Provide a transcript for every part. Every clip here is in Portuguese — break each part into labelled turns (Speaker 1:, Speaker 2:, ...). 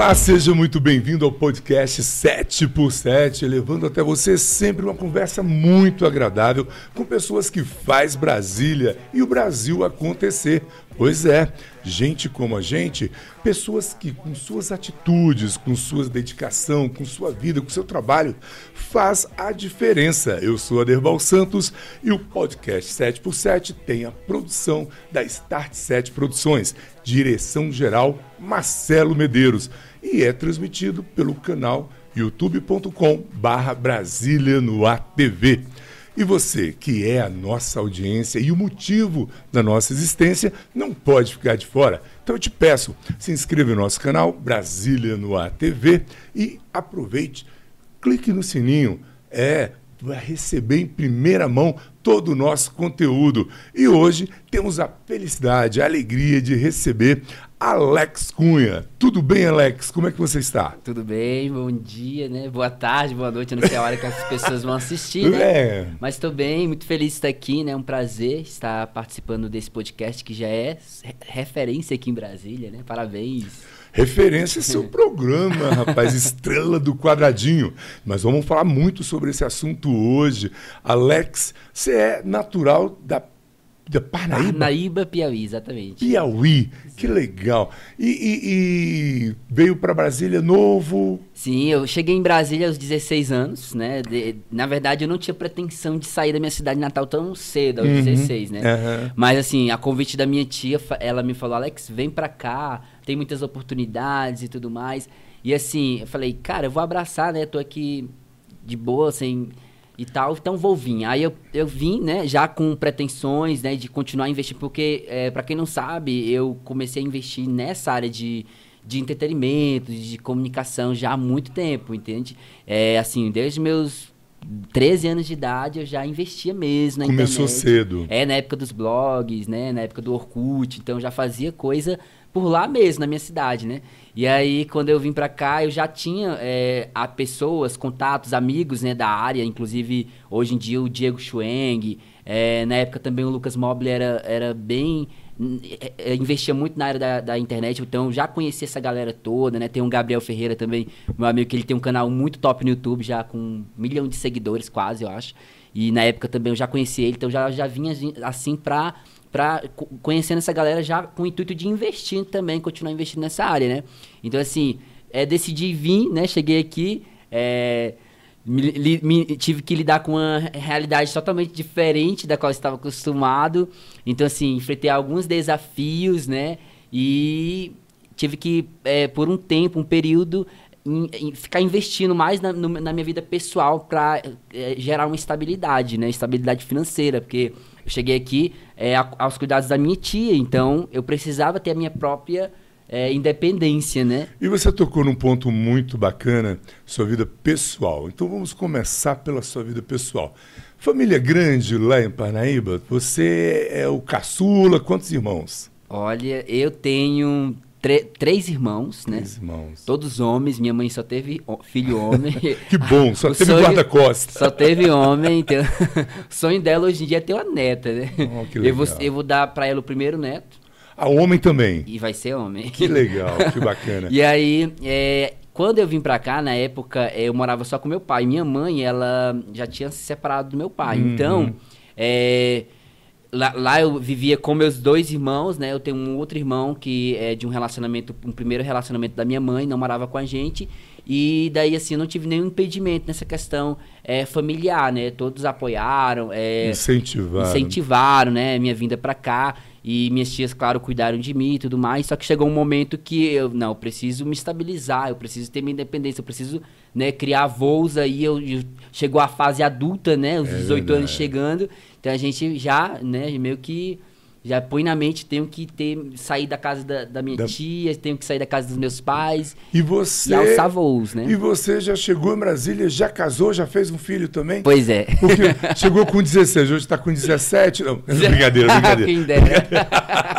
Speaker 1: Olá, seja muito bem-vindo ao podcast 7 por 7, levando até você sempre uma conversa muito agradável com pessoas que faz Brasília e o Brasil acontecer. Pois é, gente como a gente, pessoas que com suas atitudes, com sua dedicação, com sua vida, com seu trabalho, faz a diferença. Eu sou Aderbal Santos e o podcast 7 por 7 tem a produção da Start 7 Produções, direção geral Marcelo Medeiros e é transmitido pelo canal youtube.com barra Brasília no ATV. E você, que é a nossa audiência e o motivo da nossa existência, não pode ficar de fora. Então eu te peço, se inscreva no nosso canal Brasília no ATV e aproveite, clique no sininho. É, vai receber em primeira mão todo o nosso conteúdo. E hoje temos a felicidade, a alegria de receber Alex Cunha. Tudo bem, Alex? Como é que você está?
Speaker 2: Tudo bem, bom dia, né? Boa tarde, boa noite. Eu não sei a hora que as pessoas vão assistir, né?
Speaker 1: É.
Speaker 2: Mas estou bem, muito feliz de estar aqui, né? É um prazer estar participando desse podcast que já é referência aqui em Brasília, né? Parabéns.
Speaker 1: Referência seu programa, rapaz, estrela do quadradinho. Mas vamos falar muito sobre esse assunto hoje. Alex, você é natural da da Parnaíba?
Speaker 2: Parnaíba, Piauí, exatamente.
Speaker 1: Piauí, que legal. E, e, e veio para Brasília novo?
Speaker 2: Sim, eu cheguei em Brasília aos 16 anos, né? De, na verdade, eu não tinha pretensão de sair da minha cidade natal tão cedo, aos uhum, 16, né? Uhum. Mas, assim, a convite da minha tia, ela me falou, Alex, vem para cá, tem muitas oportunidades e tudo mais. E, assim, eu falei, cara, eu vou abraçar, né? tô aqui de boa, sem... Assim, e tal, então vou vir. Aí eu, eu vim, né, já com pretensões, né, de continuar investindo, porque, é, para quem não sabe, eu comecei a investir nessa área de, de entretenimento, de comunicação já há muito tempo, entende? É, assim, desde meus 13 anos de idade eu já investia mesmo na
Speaker 1: Começou
Speaker 2: internet.
Speaker 1: cedo.
Speaker 2: É, na época dos blogs, né, na época do Orkut, então já fazia coisa por lá mesmo, na minha cidade, né? E aí, quando eu vim para cá, eu já tinha é, a pessoas, contatos, amigos né, da área, inclusive hoje em dia o Diego Schweng, é, na época também o Lucas Mobler era, era bem. É, é, investia muito na área da, da internet, então já conhecia essa galera toda, né? Tem um Gabriel Ferreira também, meu amigo, que ele tem um canal muito top no YouTube, já com um milhão de seguidores, quase, eu acho. E na época também eu já conhecia ele, então já, já vinha assim pra para conhecendo essa galera já com o intuito de investir também, continuar investindo nessa área, né? Então, assim, é, decidi vir, né? Cheguei aqui, é, me, li, me, tive que lidar com uma realidade totalmente diferente da qual eu estava acostumado. Então, assim, enfrentei alguns desafios, né? E tive que, é, por um tempo, um período, em, em ficar investindo mais na, no, na minha vida pessoal para é, gerar uma estabilidade, né? Estabilidade financeira, porque eu cheguei aqui é, aos cuidados da minha tia, então eu precisava ter a minha própria é, independência, né?
Speaker 1: E você tocou num ponto muito bacana, sua vida pessoal. Então vamos começar pela sua vida pessoal. Família grande lá em Parnaíba, você é o caçula, quantos irmãos?
Speaker 2: Olha, eu tenho três irmãos, né?
Speaker 1: Três irmãos.
Speaker 2: Todos homens. Minha mãe só teve filho homem.
Speaker 1: que bom, só teve guarda-costas.
Speaker 2: Só teve homem. Então, o sonho dela hoje em dia é ter uma neta, né?
Speaker 1: Oh, que legal.
Speaker 2: Eu vou, eu vou dar para ela o primeiro neto.
Speaker 1: A homem também?
Speaker 2: E vai ser homem.
Speaker 1: Que legal, que bacana.
Speaker 2: e aí, é, quando eu vim para cá, na época, eu morava só com meu pai. Minha mãe, ela já tinha se separado do meu pai. Uhum. Então, é Lá, lá, eu vivia com meus dois irmãos, né? Eu tenho um outro irmão que é de um relacionamento, um primeiro relacionamento da minha mãe, não morava com a gente. E daí, assim, eu não tive nenhum impedimento nessa questão é, familiar, né? Todos apoiaram. É,
Speaker 1: incentivaram.
Speaker 2: Incentivaram, né? Minha vinda para cá. E minhas tias, claro, cuidaram de mim e tudo mais. Só que chegou um momento que eu, não, eu preciso me estabilizar, eu preciso ter minha independência, eu preciso né, criar voos aí. Eu, eu, chegou a fase adulta, né? Os é 18 verdade. anos chegando. Então a gente já, né, meio que já põe na mente, tenho que ter sair da casa da, da minha da... tia, tenho que sair da casa dos meus pais.
Speaker 1: E você.
Speaker 2: E alçar voos, né?
Speaker 1: E você já chegou em Brasília, já casou, já fez um filho também?
Speaker 2: Pois é.
Speaker 1: Porque chegou com 16, hoje está com 17. Não, brincadeira, brincadeira.
Speaker 2: Quem dera.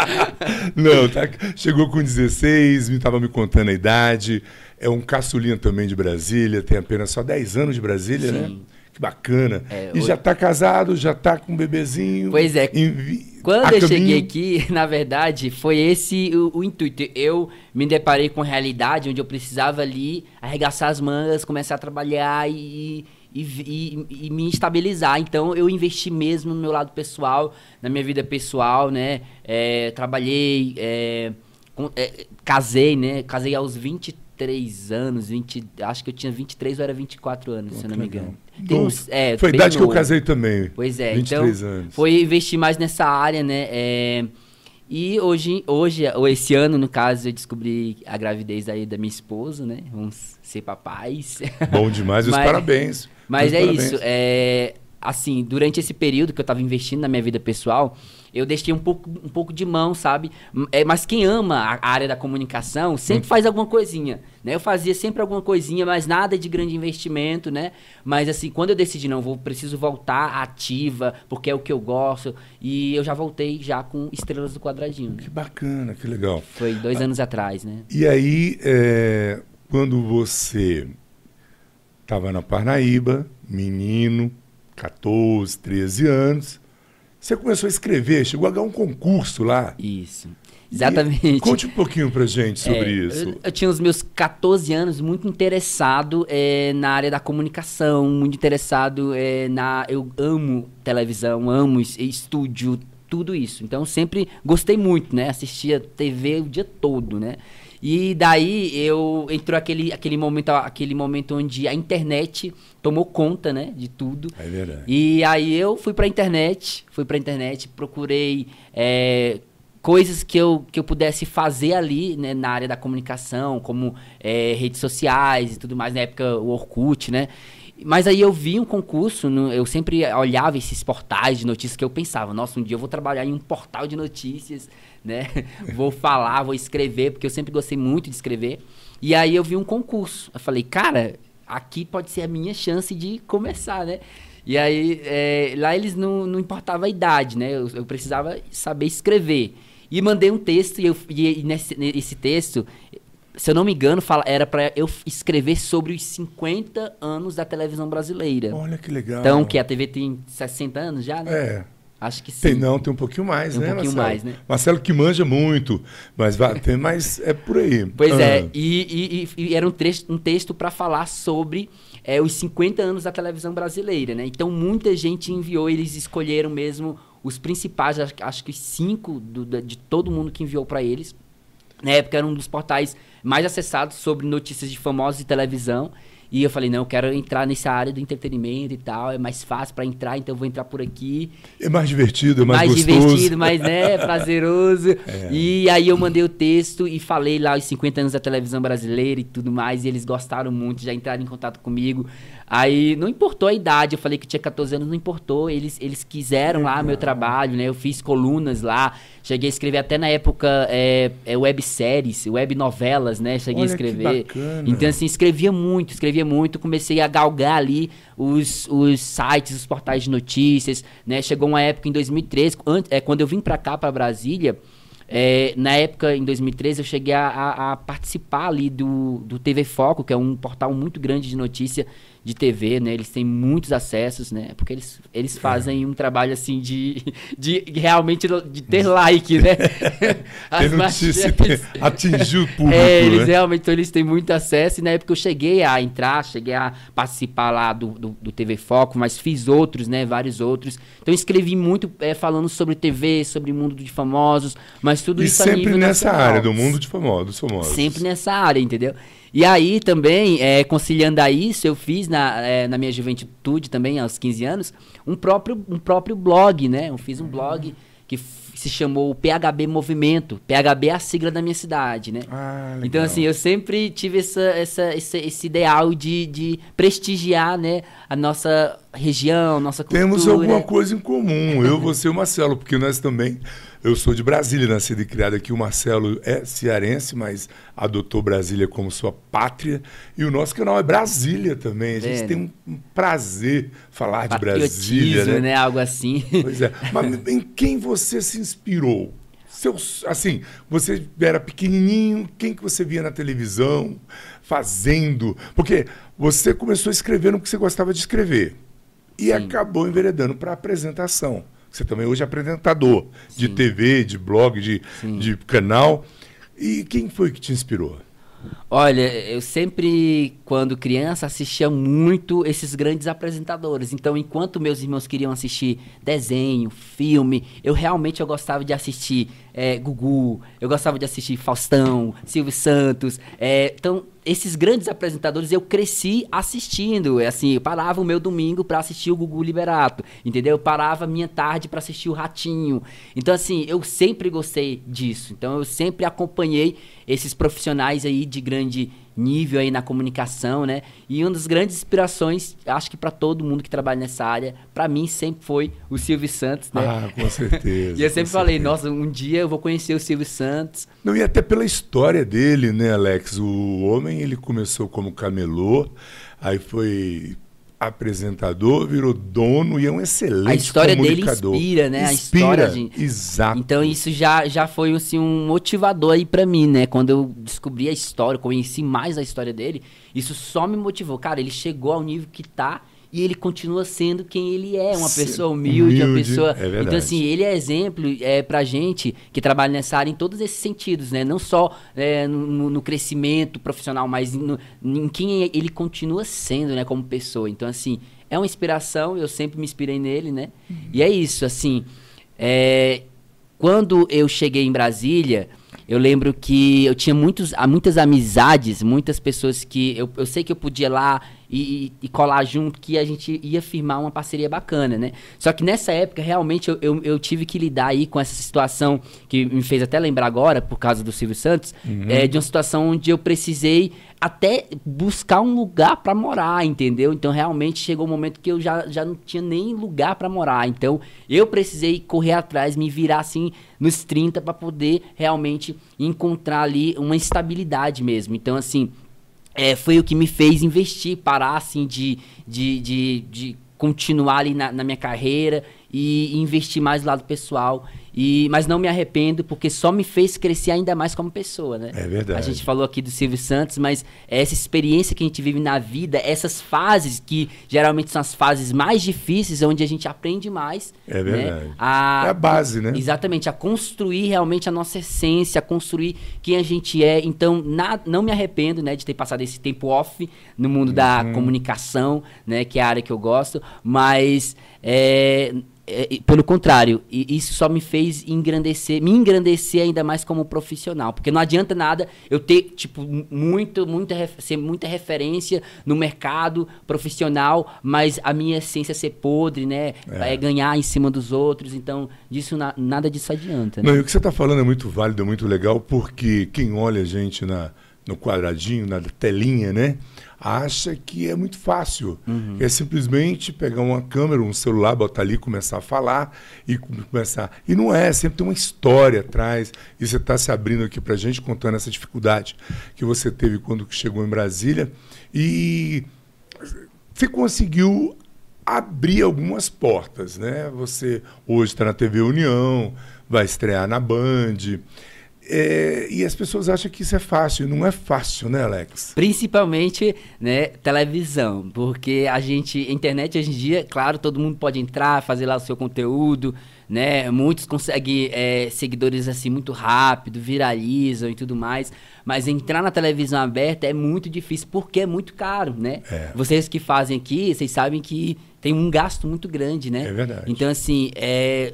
Speaker 1: Não, tá, chegou com 16, me estava me contando a idade. É um caçulinha também de Brasília, tem apenas só 10 anos de Brasília, né? Sim. né? Bacana. É, e hoje... já está casado, já está com um bebezinho.
Speaker 2: Pois é. Em... Quando eu caminho... cheguei aqui, na verdade, foi esse o, o, intuito. Eu me deparei com realidade onde eu precisava ali arregaçar as mangas, começar a trabalhar e, e, e, e, me estabilizar. Então eu investi mesmo no meu lado pessoal, na minha vida pessoal, né? É, trabalhei, é, com, é, casei, né? Casei aos 23 anos, 20, acho que eu tinha 23 ou era 24 anos, Pô, se eu não me engano.
Speaker 1: Uns, é, foi a idade novo. que eu casei também.
Speaker 2: Pois é, 23 então anos. foi investir mais nessa área, né? É, e hoje, hoje, ou esse ano, no caso, eu descobri a gravidez aí da minha esposa, né? Vamos ser papais.
Speaker 1: Bom demais, os parabéns.
Speaker 2: Mas
Speaker 1: meus
Speaker 2: é
Speaker 1: parabéns.
Speaker 2: isso. É, assim, durante esse período que eu estava investindo na minha vida pessoal, eu deixei um pouco, um pouco de mão, sabe? É, mas quem ama a área da comunicação sempre hum. faz alguma coisinha, né? Eu fazia sempre alguma coisinha, mas nada de grande investimento, né? Mas assim, quando eu decidi, não, vou preciso voltar ativa, porque é o que eu gosto, e eu já voltei já com Estrelas do Quadradinho. Né?
Speaker 1: Que bacana, que legal.
Speaker 2: Foi dois ah, anos atrás, né?
Speaker 1: E aí, é, quando você estava na Parnaíba, menino, 14, 13 anos. Você começou a escrever, chegou a ganhar um concurso lá.
Speaker 2: Isso. Exatamente. E
Speaker 1: conte um pouquinho pra gente sobre é, isso.
Speaker 2: Eu, eu, tinha os meus 14 anos muito interessado é, na área da comunicação, muito interessado é, na. Eu amo televisão, amo estúdio, tudo isso. Então sempre gostei muito, né? Assistia TV o dia todo, né? E daí eu entrou aquele, aquele momento aquele momento onde a internet tomou conta, né, de tudo.
Speaker 1: É verdade.
Speaker 2: E aí eu fui para a internet, fui para a internet, procurei é, coisas que eu, que eu pudesse fazer ali, né, na área da comunicação, como é, redes sociais e tudo mais, na época o Orkut, né? Mas aí eu vi um concurso, no, eu sempre olhava esses portais de notícias que eu pensava, nossa, um dia eu vou trabalhar em um portal de notícias, né? vou falar, vou escrever, porque eu sempre gostei muito de escrever. E aí eu vi um concurso. Eu falei, cara, aqui pode ser a minha chance de começar, né? E aí, é, lá eles não, não importava a idade, né? Eu, eu precisava saber escrever. E mandei um texto, e, eu, e nesse, nesse texto se eu não me engano, fala, era para eu escrever sobre os 50 anos da televisão brasileira.
Speaker 1: Olha que legal.
Speaker 2: Então, que a TV tem 60 anos já, né?
Speaker 1: É.
Speaker 2: Acho que sim.
Speaker 1: Tem não, tem um pouquinho mais,
Speaker 2: tem
Speaker 1: um
Speaker 2: né, pouquinho
Speaker 1: Marcelo?
Speaker 2: mais, né?
Speaker 1: Marcelo que manja muito, mas vai, tem mais é por aí.
Speaker 2: Pois é, ah. é, e, e, e, era um, trecho, um texto para falar sobre é, os 50 anos da televisão brasileira, né? Então muita gente enviou, eles escolheram mesmo os principais, acho, acho que cinco do, de todo mundo que enviou para eles. Na época era um dos portais mais acessados sobre notícias de famosos de televisão. E eu falei, não, eu quero entrar nessa área do entretenimento e tal, é mais fácil para entrar, então eu vou entrar por aqui.
Speaker 1: É mais divertido, é mais,
Speaker 2: mais
Speaker 1: gostoso.
Speaker 2: divertido, mais, né, prazeroso. É. E aí eu mandei o texto e falei lá os 50 anos da televisão brasileira e tudo mais, e eles gostaram muito, já entraram em contato comigo. Aí não importou a idade, eu falei que tinha 14 anos, não importou. Eles, eles quiseram lá meu trabalho, né? Eu fiz colunas lá, cheguei a escrever até na época é, é webséries, web novelas, né? Cheguei
Speaker 1: Olha
Speaker 2: a escrever.
Speaker 1: Que bacana.
Speaker 2: Então, assim, escrevia muito, escrevia muito, comecei a galgar ali os, os sites, os portais de notícias, né? Chegou uma época em 2013, é, quando eu vim pra cá, pra Brasília. É, na época, em 2013, eu cheguei a, a, a, participar ali do, do TV Foco, que é um portal muito grande de notícia de TV, né? Eles têm muitos acessos, né? Porque eles, eles fazem um trabalho assim de, de realmente de ter like, né?
Speaker 1: As notícia atingiu o público,
Speaker 2: é, eles
Speaker 1: né?
Speaker 2: realmente então, eles têm muito acesso e na época eu cheguei a entrar, cheguei a participar lá do, do, do TV Foco, mas fiz outros, né? Vários outros. Então escrevi muito é, falando sobre TV, sobre mundo de famosos, mas tudo
Speaker 1: e
Speaker 2: isso
Speaker 1: sempre nessa
Speaker 2: nacional.
Speaker 1: área do mundo de famosos, famosos.
Speaker 2: Sempre nessa área, entendeu? E aí também, é, conciliando a isso, eu fiz na, é, na minha juventude também, aos 15 anos, um próprio, um próprio blog, né? Eu fiz um blog que se chamou PHB Movimento. PHB é a sigla da minha cidade, né?
Speaker 1: Ah,
Speaker 2: então, assim, eu sempre tive essa, essa, esse, esse ideal de, de prestigiar, né, a nossa região, nossa cultura.
Speaker 1: Temos alguma coisa em comum, eu, você e o Marcelo, porque nós também eu sou de Brasília, nascido e criado aqui. O Marcelo é cearense, mas adotou Brasília como sua pátria. E o nosso canal é Brasília também. A gente é, tem um, prazer falar de Brasília.
Speaker 2: Né? né? Algo assim.
Speaker 1: Pois é. Mas em quem você se inspirou? Seus, assim, você era pequenininho, quem que você via na televisão fazendo? Porque você começou a escrever no que você gostava de escrever. e Sim. acabou enveredando para apresentação. Você também hoje é apresentador Sim. de TV, de blog, de, de canal. E quem foi que te inspirou?
Speaker 2: Olha, eu sempre, quando criança, assistia muito esses grandes apresentadores. Então, enquanto meus irmãos queriam assistir desenho, filme, eu realmente eu gostava de assistir é, Gugu, eu gostava de assistir Faustão, Silvio Santos. É, então, esses grandes apresentadores eu cresci assistindo. É assim, eu parava o meu domingo para assistir o Gugu Liberato, entendeu? Eu parava minha tarde para assistir o Ratinho. Então, assim, eu sempre gostei disso. Então, eu sempre acompanhei esses profissionais aí de grande nível aí na comunicação, né? E uma das grandes inspirações, acho que para todo mundo que trabalha nessa área, para mim sempre foi o Silvio Santos, né?
Speaker 1: Ah, com certeza.
Speaker 2: e eu sempre falei, nossa, um dia eu vou conhecer o Silvio Santos.
Speaker 1: Não, e até pela história dele, né, Alex? O homem, ele começou como camelô, aí foi apresentador, virou dono e é um excelente A
Speaker 2: história
Speaker 1: dele
Speaker 2: inspira, né? Inspira, a história,
Speaker 1: gente. Exato.
Speaker 2: Então isso já, já foi assim, um motivador aí para mim, né? Quando eu descobri a história, conheci mais a história dele, isso só me motivou. Cara, ele chegou ao nível que tá e ele continua sendo quem ele é, uma pessoa humilde, humilde uma pessoa. É então, assim, ele é exemplo é, pra gente que trabalha nessa área em todos esses sentidos, né? Não só é, no, no, crescimento profissional, mas no, em quem ele continua sendo, né, como pessoa. Então, assim, é uma inspiração, eu sempre me inspirei nele, né? Uhum. E é isso, assim. É, quando eu cheguei em Brasília. Eu lembro que eu tinha muitos, muitas amizades, muitas pessoas que eu, eu sei que eu podia lá e, e, colar junto, que a gente ia firmar uma parceria bacana, né? Só que nessa época, realmente, eu, eu, eu, tive que lidar aí com essa situação que me fez até lembrar agora, por causa do Silvio Santos, uhum. é, de uma situação onde eu precisei até buscar um lugar para morar, entendeu? Então, realmente, chegou um momento que eu já, já não tinha nem lugar para morar. Então, eu precisei correr atrás, me virar assim nos 30 para poder realmente encontrar ali uma estabilidade mesmo. Então, assim, é, foi o que me fez investir, parar assim de, de, de, de continuar ali na, na minha carreira e investir mais no lado pessoal. E, mas não me arrependo, porque só me fez crescer ainda mais como pessoa, né?
Speaker 1: É verdade.
Speaker 2: A gente falou aqui do Silvio Santos, mas essa experiência que a gente vive na vida, essas fases que geralmente são as fases mais difíceis, onde a gente aprende mais.
Speaker 1: É né? verdade.
Speaker 2: Né? A,
Speaker 1: é a base, né?
Speaker 2: Exatamente, a construir realmente a nossa essência, a construir quem a gente é. Então, na, não me arrependo, né, de ter passado esse tempo off no mundo uhum. da comunicação, né, que é a área que eu gosto, mas é, é, pelo contrário, isso só me fez engrandecer, me engrandecer ainda mais como profissional, porque não adianta nada eu ter tipo muito, muita ser muita referência no mercado profissional, mas a minha essência ser podre, né, é, é ganhar em cima dos outros, então disso na, nada disso adianta.
Speaker 1: Né? Não, e o que você está falando é muito válido, é muito legal, porque quem olha a gente na no quadradinho, na telinha, né? Acha que é muito fácil. Uhum. É simplesmente pegar uma câmera, um celular, botar ali, começar a falar e começar. E não é, sempre tem uma história atrás. E você está se abrindo aqui para a gente, contando essa dificuldade que você teve quando chegou em Brasília. E você conseguiu abrir algumas portas, né? Você hoje está na TV União, vai estrear na Band. É, e as pessoas acham que isso é fácil. Não é fácil, né, Alex?
Speaker 2: Principalmente, né, televisão. Porque a gente, internet hoje em dia, claro, todo mundo pode entrar, fazer lá o seu conteúdo, né? Muitos conseguem é, seguidores assim muito rápido, viralizam e tudo mais. Mas entrar na televisão aberta é muito difícil porque é muito caro, né? É. Vocês que fazem aqui, vocês sabem que tem um gasto muito grande, né?
Speaker 1: É verdade.
Speaker 2: Então, assim, é,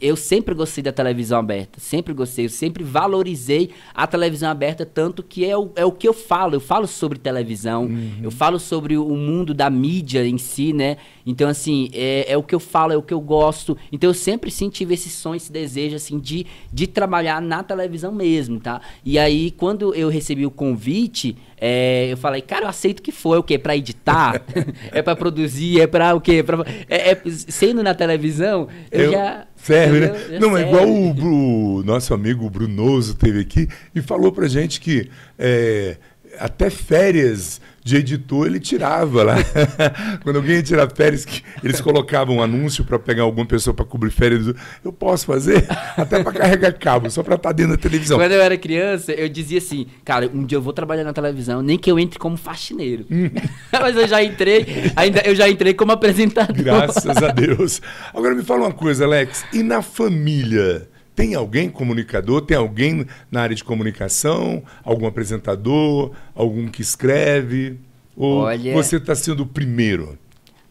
Speaker 2: eu sempre gostei da televisão aberta, sempre gostei, eu sempre valorizei a televisão aberta, tanto que é o, é o que eu falo, eu falo sobre televisão, uhum. eu falo sobre o mundo da mídia em si, né? Então, assim, é, é, o que eu falo, é o que eu gosto. Então, eu sempre sim tive esse sonho, esse desejo, assim, de, de trabalhar na televisão mesmo, tá? E aí, quando eu recebi o convite, é, eu falei, cara, eu aceito que for. É o quê? Pra editar? é pra produzir? É pra o quê? Pra, é, é, sendo na televisão, eu, eu já...
Speaker 1: Serve, né? Não, é igual o, o, nosso amigo Brunoso teve aqui e falou pra gente que... É, até férias de editor ele tirava lá. Quando alguém ia tirar férias, eles colocavam um anúncio para pegar alguma pessoa para cobrir férias. Eu posso fazer? Até para carregar cabo, só para estar tá dentro da televisão.
Speaker 2: Quando eu era criança, eu dizia assim, cara, um dia eu vou trabalhar na televisão, nem que eu entre como faxineiro. Hum. Mas eu já entrei, ainda eu já entrei como apresentador.
Speaker 1: Graças a Deus. Agora me fala uma coisa, Alex, e na família? Tem alguém comunicador? Tem alguém na área de comunicação? Algum apresentador? Algum que escreve? Ou Olha, você está sendo o primeiro?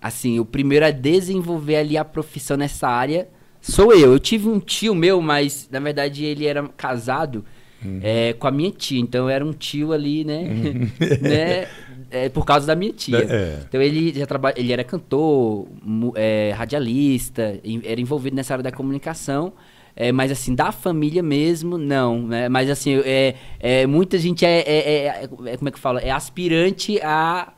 Speaker 2: Assim, o primeiro a desenvolver ali a profissão nessa área sou eu. Eu tive um tio meu, mas na verdade ele era casado uhum. é, com a minha tia. Então eu era um tio ali, né? Uhum. né? É, por causa da minha tia. É. Então ele já trabalha, ele era cantor, é, radialista, era envolvido nessa área da comunicação. É, mas assim, da família mesmo, não. Né? Mas assim, é, é, muita gente é, é, é, é Como é que fala? É aspirante a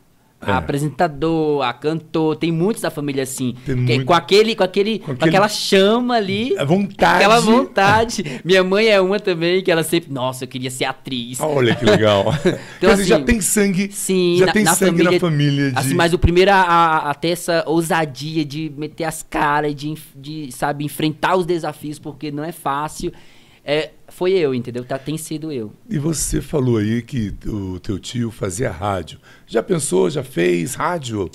Speaker 2: é. apresentador, a cantor, tem muitos da família assim. Muito... Com, aquele, com, aquele, com, aquele... com aquela chama ali.
Speaker 1: A vontade.
Speaker 2: Aquela vontade. Minha mãe é uma também, que ela sempre. Nossa, eu queria ser atriz.
Speaker 1: Olha que legal. então, assim, já tem sangue. Sim, já na, tem na sangue família, na família.
Speaker 2: De... Assim, mas o primeiro a, a, a, ter essa ousadia de meter as caras, de, de, sabe, enfrentar os desafios, porque não é fácil. É, foi eu, entendeu? Tá, tem sido eu.
Speaker 1: E você falou aí que o teu tio fazia rádio. Já pensou, já fez rádio?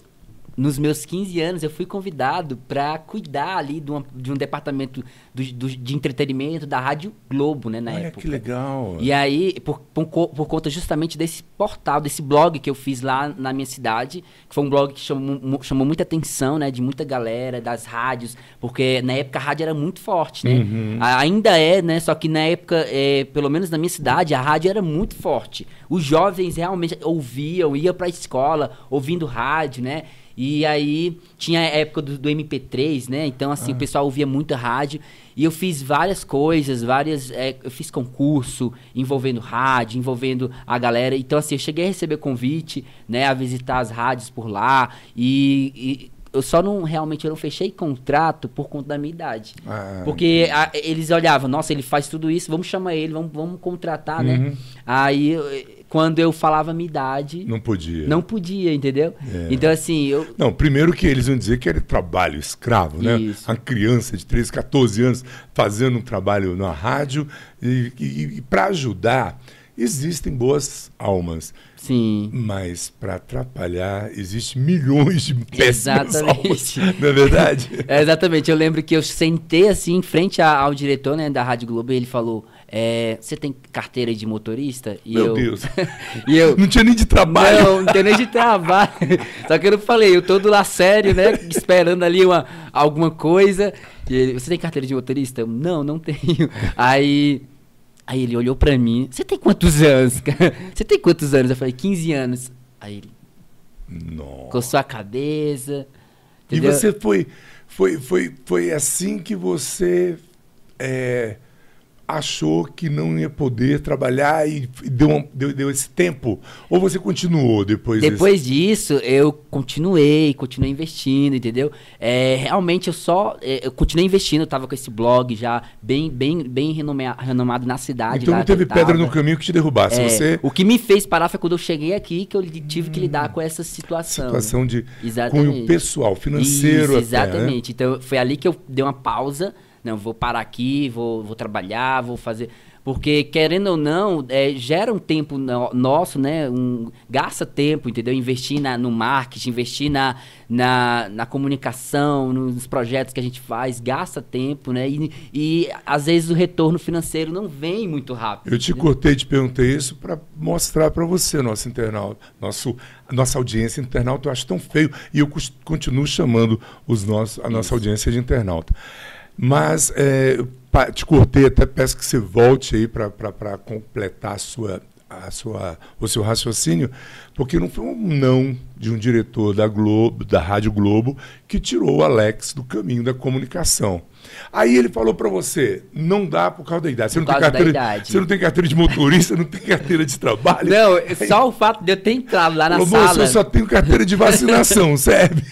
Speaker 2: Nos meus 15 anos, eu fui convidado para cuidar ali de, uma, de um departamento do, do, de entretenimento da Rádio Globo, né, na
Speaker 1: Olha
Speaker 2: época.
Speaker 1: que legal.
Speaker 2: E aí, por, por, por, conta justamente desse portal, desse blog que eu fiz lá na minha cidade, que foi um blog que chamou, chamou muita atenção, né, de muita galera, das rádios, porque na época a rádio era muito forte, né? Uhum. Ainda é, né, só que na época, é, pelo menos na minha cidade, a rádio era muito forte. Os jovens realmente ouviam, iam para a escola ouvindo rádio, né? E aí tinha a época do, do MP3, né? Então, assim, ah. o pessoal ouvia muita rádio. E eu fiz várias coisas, várias. É, eu fiz concurso envolvendo rádio, envolvendo a galera. Então, assim, eu cheguei a receber convite, né, a visitar as rádios por lá. E, e eu só não realmente eu não fechei contrato por conta da minha idade. Ah, porque a, eles olhavam, nossa, ele faz tudo isso, vamos chamar ele, vamos, vamos contratar, né? uhum. né? Aí quando eu falava a minha idade.
Speaker 1: Não podia.
Speaker 2: Não podia, entendeu? É. Então, assim, eu.
Speaker 1: Não, primeiro que eles vão dizer que era trabalho escravo, né? Isso. Uma criança de 13, 14 anos fazendo um trabalho na rádio. E, e, e para ajudar, existem boas almas.
Speaker 2: Sim.
Speaker 1: Mas para atrapalhar, existem milhões de péssimas exatamente. almas. Não é verdade?
Speaker 2: é, exatamente. Eu lembro que eu sentei assim em frente ao diretor né, da Rádio Globo e ele falou é, você tem carteira de motorista?
Speaker 1: E Meu eu, Deus. e eu, não tinha nem de trabalho.
Speaker 2: Não, não tinha nem de trabalho. Só que eu não falei, eu todo lá sério, né? Esperando ali uma, alguma coisa. E ele, você tem carteira de motorista? Eu, não, não tenho. Aí, aí ele olhou pra mim. Você tem quantos anos, Você tem quantos anos? Eu falei, 15 anos. Aí ele.
Speaker 1: Nossa.
Speaker 2: Coçou a cabeça.
Speaker 1: Entendeu? E você foi, foi, foi, foi assim que você. É, achou que não ia poder trabalhar e deu, deu, deu esse tempo? Ou você continuou depois
Speaker 2: Depois desse... disso, eu continuei, continuei investindo, entendeu? É, realmente eu só. É, eu continuei investindo, eu tava com esse blog já bem, bem, bem renomado, renomado na cidade.
Speaker 1: Então não teve pedra no caminho que te derrubasse. É, você...
Speaker 2: O que me fez parar foi quando eu cheguei aqui que eu tive que lidar com essa situação.
Speaker 1: Situação de exatamente. cunho pessoal, financeiro. Isso,
Speaker 2: exatamente. Até, né? Então foi ali que eu dei uma pausa não, vou parar aqui, vou, vou trabalhar, vou fazer. Porque, querendo ou não, é, gera um tempo no, nosso, né? Um, gasta tempo, entendeu? Investir na, no marketing, investir na, na, na, comunicação, nos projetos que a gente faz, gasta tempo, né? E, e às vezes o retorno financeiro não vem muito rápido.
Speaker 1: Eu te né? cortei e te perguntei isso para mostrar para você, nosso internauta, nosso, nossa audiência internauta, eu acho tão feio. E eu continuo chamando os nossos, a nossa isso. audiência de internauta. Mas é, te cortei, até peço que você volte aí para completar a sua, a sua, o seu raciocínio, porque não foi um não de um diretor da Globo, da Rádio Globo, que tirou o Alex do caminho da comunicação. Aí ele falou para você, não dá por causa da idade. Você, não tem, carteira, você não tem carteira de motorista, não tem carteira de trabalho.
Speaker 2: Não, só o fato de eu ter entrado lá na Ô, sala. Moço,
Speaker 1: eu só tenho carteira de vacinação, serve?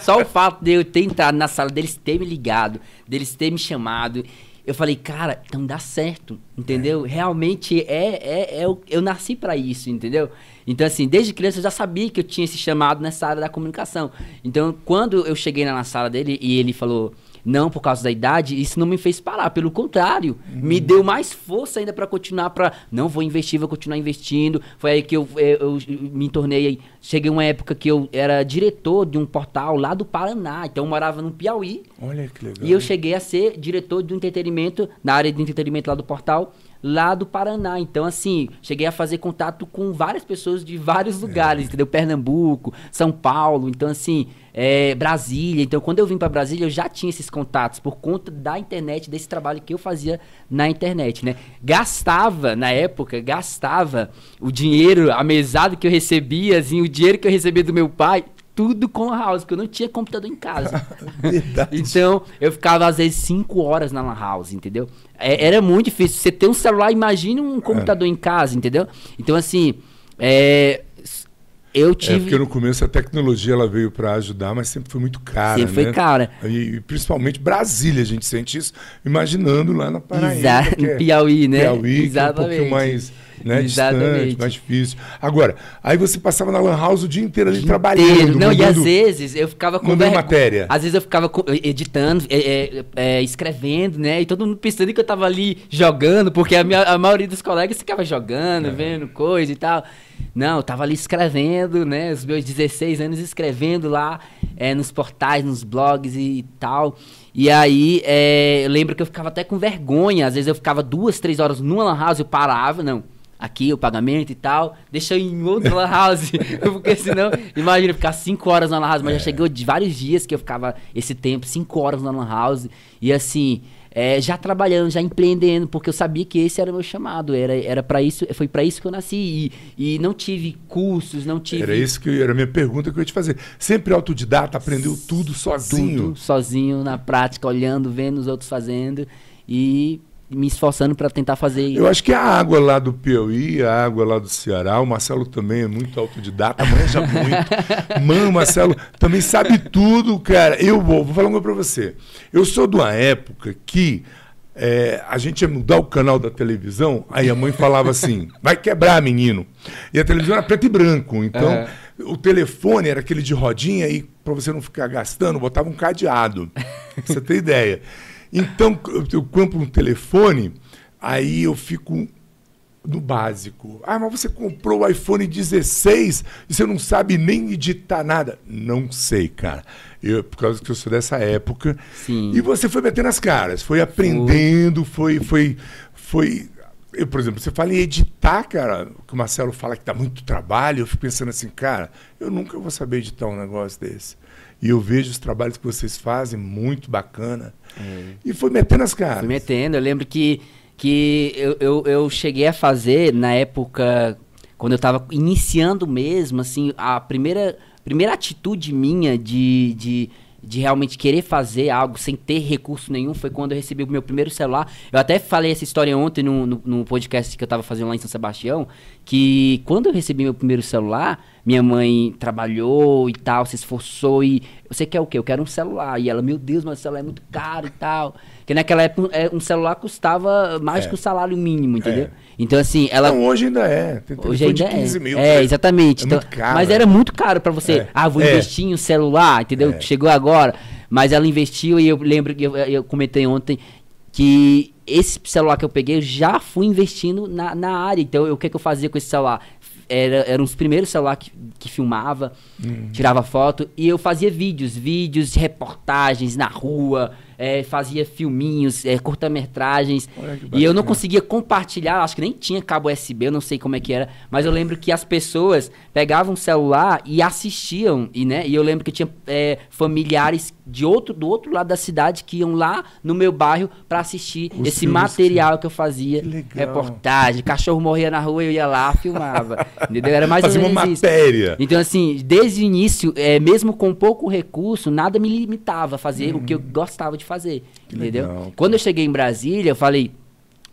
Speaker 2: Só o fato de eu ter entrado na sala, deles ter me ligado, deles ter me chamado eu falei, cara, então dá certo, entendeu? É. Realmente é, é, é eu, eu nasci para isso, entendeu? Então, assim, desde criança eu já sabia que eu tinha esse chamado nessa área da comunicação. Então, quando eu cheguei na sala dele e ele falou, não por causa da idade, isso não me fez parar. Pelo contrário, uhum. me deu mais força ainda para continuar, para não vou investir, vou continuar investindo. Foi aí que eu, eu, eu, me tornei. Cheguei uma época que eu era diretor de um portal lá do Paraná. Então eu morava no Piauí.
Speaker 1: Olha que legal.
Speaker 2: E eu cheguei a ser diretor de entretenimento, na área de entretenimento lá do portal lá do Paraná. Então, assim, cheguei a fazer contato com várias pessoas de vários lugares, é. entendeu? Pernambuco, São Paulo. Então, assim, é, Brasília. Então, quando eu vim para Brasília, eu já tinha esses contatos por conta da internet, desse trabalho que eu fazia na internet, né? Gastava, na época, gastava o dinheiro, a mesada que eu recebia, assim, o dinheiro que eu recebia do meu pai, tudo com a house, porque eu não tinha computador em casa. então, eu ficava às vezes 5 horas na lan house, entendeu? É, era muito difícil. Você ter um celular, imagine um computador é. em casa, entendeu? Então, assim, é, eu tive. É
Speaker 1: porque no começo a tecnologia ela veio para ajudar, mas sempre foi muito cara. Sempre
Speaker 2: né? foi cara.
Speaker 1: E, principalmente Brasília, a gente sente isso imaginando lá na Paraíba.
Speaker 2: Exato, é, Piauí, né?
Speaker 1: Piauí, Exatamente. que é um pouquinho mais né, distante, mais difícil. Agora, aí você passava na Lan House o dia inteiro ali trabalhando. Inteiro.
Speaker 2: Não, mandando, e às vezes eu ficava com.
Speaker 1: Ver... matéria.
Speaker 2: Às vezes eu ficava editando, é, é, escrevendo, né? E todo mundo pensando que eu tava ali jogando, porque a, minha, a maioria dos colegas ficava jogando, é. vendo coisa e tal. Não, eu tava ali escrevendo, né? Os meus 16 anos escrevendo lá é, nos portais, nos blogs e, tal. E aí, é, eu lembro que eu ficava até com vergonha. Às vezes eu ficava duas, três horas numa lan house, eu parava, não. Aqui o pagamento e tal, deixa eu ir em outra lan house. porque senão, imagina, ficar cinco horas na lan house. Mas é. já chegou de vários dias que eu ficava esse tempo, cinco horas na lan house. E assim, é, já trabalhando, já empreendendo, porque eu sabia que esse era o meu chamado, era era para isso, foi para isso que eu nasci e, e não tive cursos, não tive
Speaker 1: Era isso que era a minha pergunta que eu ia te fazer. Sempre autodidata, aprendeu tudo sozinho, tudo
Speaker 2: sozinho na prática, olhando, vendo os outros fazendo e me esforçando para tentar fazer.
Speaker 1: Eu acho que a água lá do Piauí, a água lá do Ceará, o Marcelo também é muito autodidata, manja muito. Mano, o Marcelo também sabe tudo, cara. Eu vou, vou falar uma para você. Eu sou de uma época que é, a gente ia mudar o canal da televisão, aí a mãe falava assim: vai quebrar, menino. E a televisão era preto e branco, então o telefone era aquele de rodinha e para você não ficar gastando, botava um cadeado. Pra você ter ideia. Então, eu compro um telefone, aí eu fico no básico. Ah, mas você comprou o iPhone 16 e você não sabe nem editar nada. Não sei, cara. Eu, por causa que eu sou dessa época.
Speaker 2: Sim.
Speaker 1: E você foi metendo as caras, foi aprendendo, foi, foi, foi. Eu, por exemplo, você fala em editar, cara, que o Marcelo fala que dá muito trabalho, eu fico pensando assim, cara, eu nunca vou saber editar um negócio desse. E eu vejo os trabalhos que vocês fazem, muito bacana. É. E foi metendo as caras. Fui
Speaker 2: metendo. Eu lembro que, que eu, eu, eu cheguei a fazer, na época, quando eu estava iniciando mesmo, assim, a primeira, primeira atitude minha de, de de realmente querer fazer algo sem ter recurso nenhum foi quando eu recebi o meu primeiro celular. Eu até falei essa história ontem no, no, no podcast que eu estava fazendo lá em São Sebastião, que quando eu recebi meu primeiro celular, minha mãe trabalhou e tal, se esforçou e você quer o quê? Eu quero um celular. E ela, meu Deus, mas o celular é muito caro e tal. Porque naquela época é, um celular custava mais é. que o salário mínimo, entendeu? É. Então, assim, ela.
Speaker 1: Não, hoje ainda é.
Speaker 2: Tem hoje ainda é. Mil, é, exatamente. É então, caro, mas era muito caro para você. É. Ah, vou é. investir em um celular, entendeu? Chegou agora. Mas ela investiu e eu lembro que eu, eu comentei ontem que esse celular que eu peguei, eu já fui investindo na, na área. Então, o que, que eu fazia com esse celular? Era, eram os primeiros celulares que, que filmava, hum. tirava foto, e eu fazia vídeos, vídeos, reportagens na rua, é, fazia filminhos, é, curta-metragens. E eu não conseguia compartilhar, acho que nem tinha cabo USB, eu não sei como é que era, mas eu lembro que as pessoas pegavam o celular e assistiam, e, né, e eu lembro que tinha é, familiares de outro, do outro lado da cidade que iam lá no meu bairro para assistir Os esse material que... que eu fazia. Que reportagem, cachorro morria na rua, eu ia lá, filmava. entendeu? Era mais
Speaker 1: Fazia ou menos uma matéria.
Speaker 2: Isso. Então, assim, desde o início, é, mesmo com pouco recurso, nada me limitava a fazer hum. o que eu gostava de fazer. Que entendeu? Legal. Quando eu cheguei em Brasília, eu falei,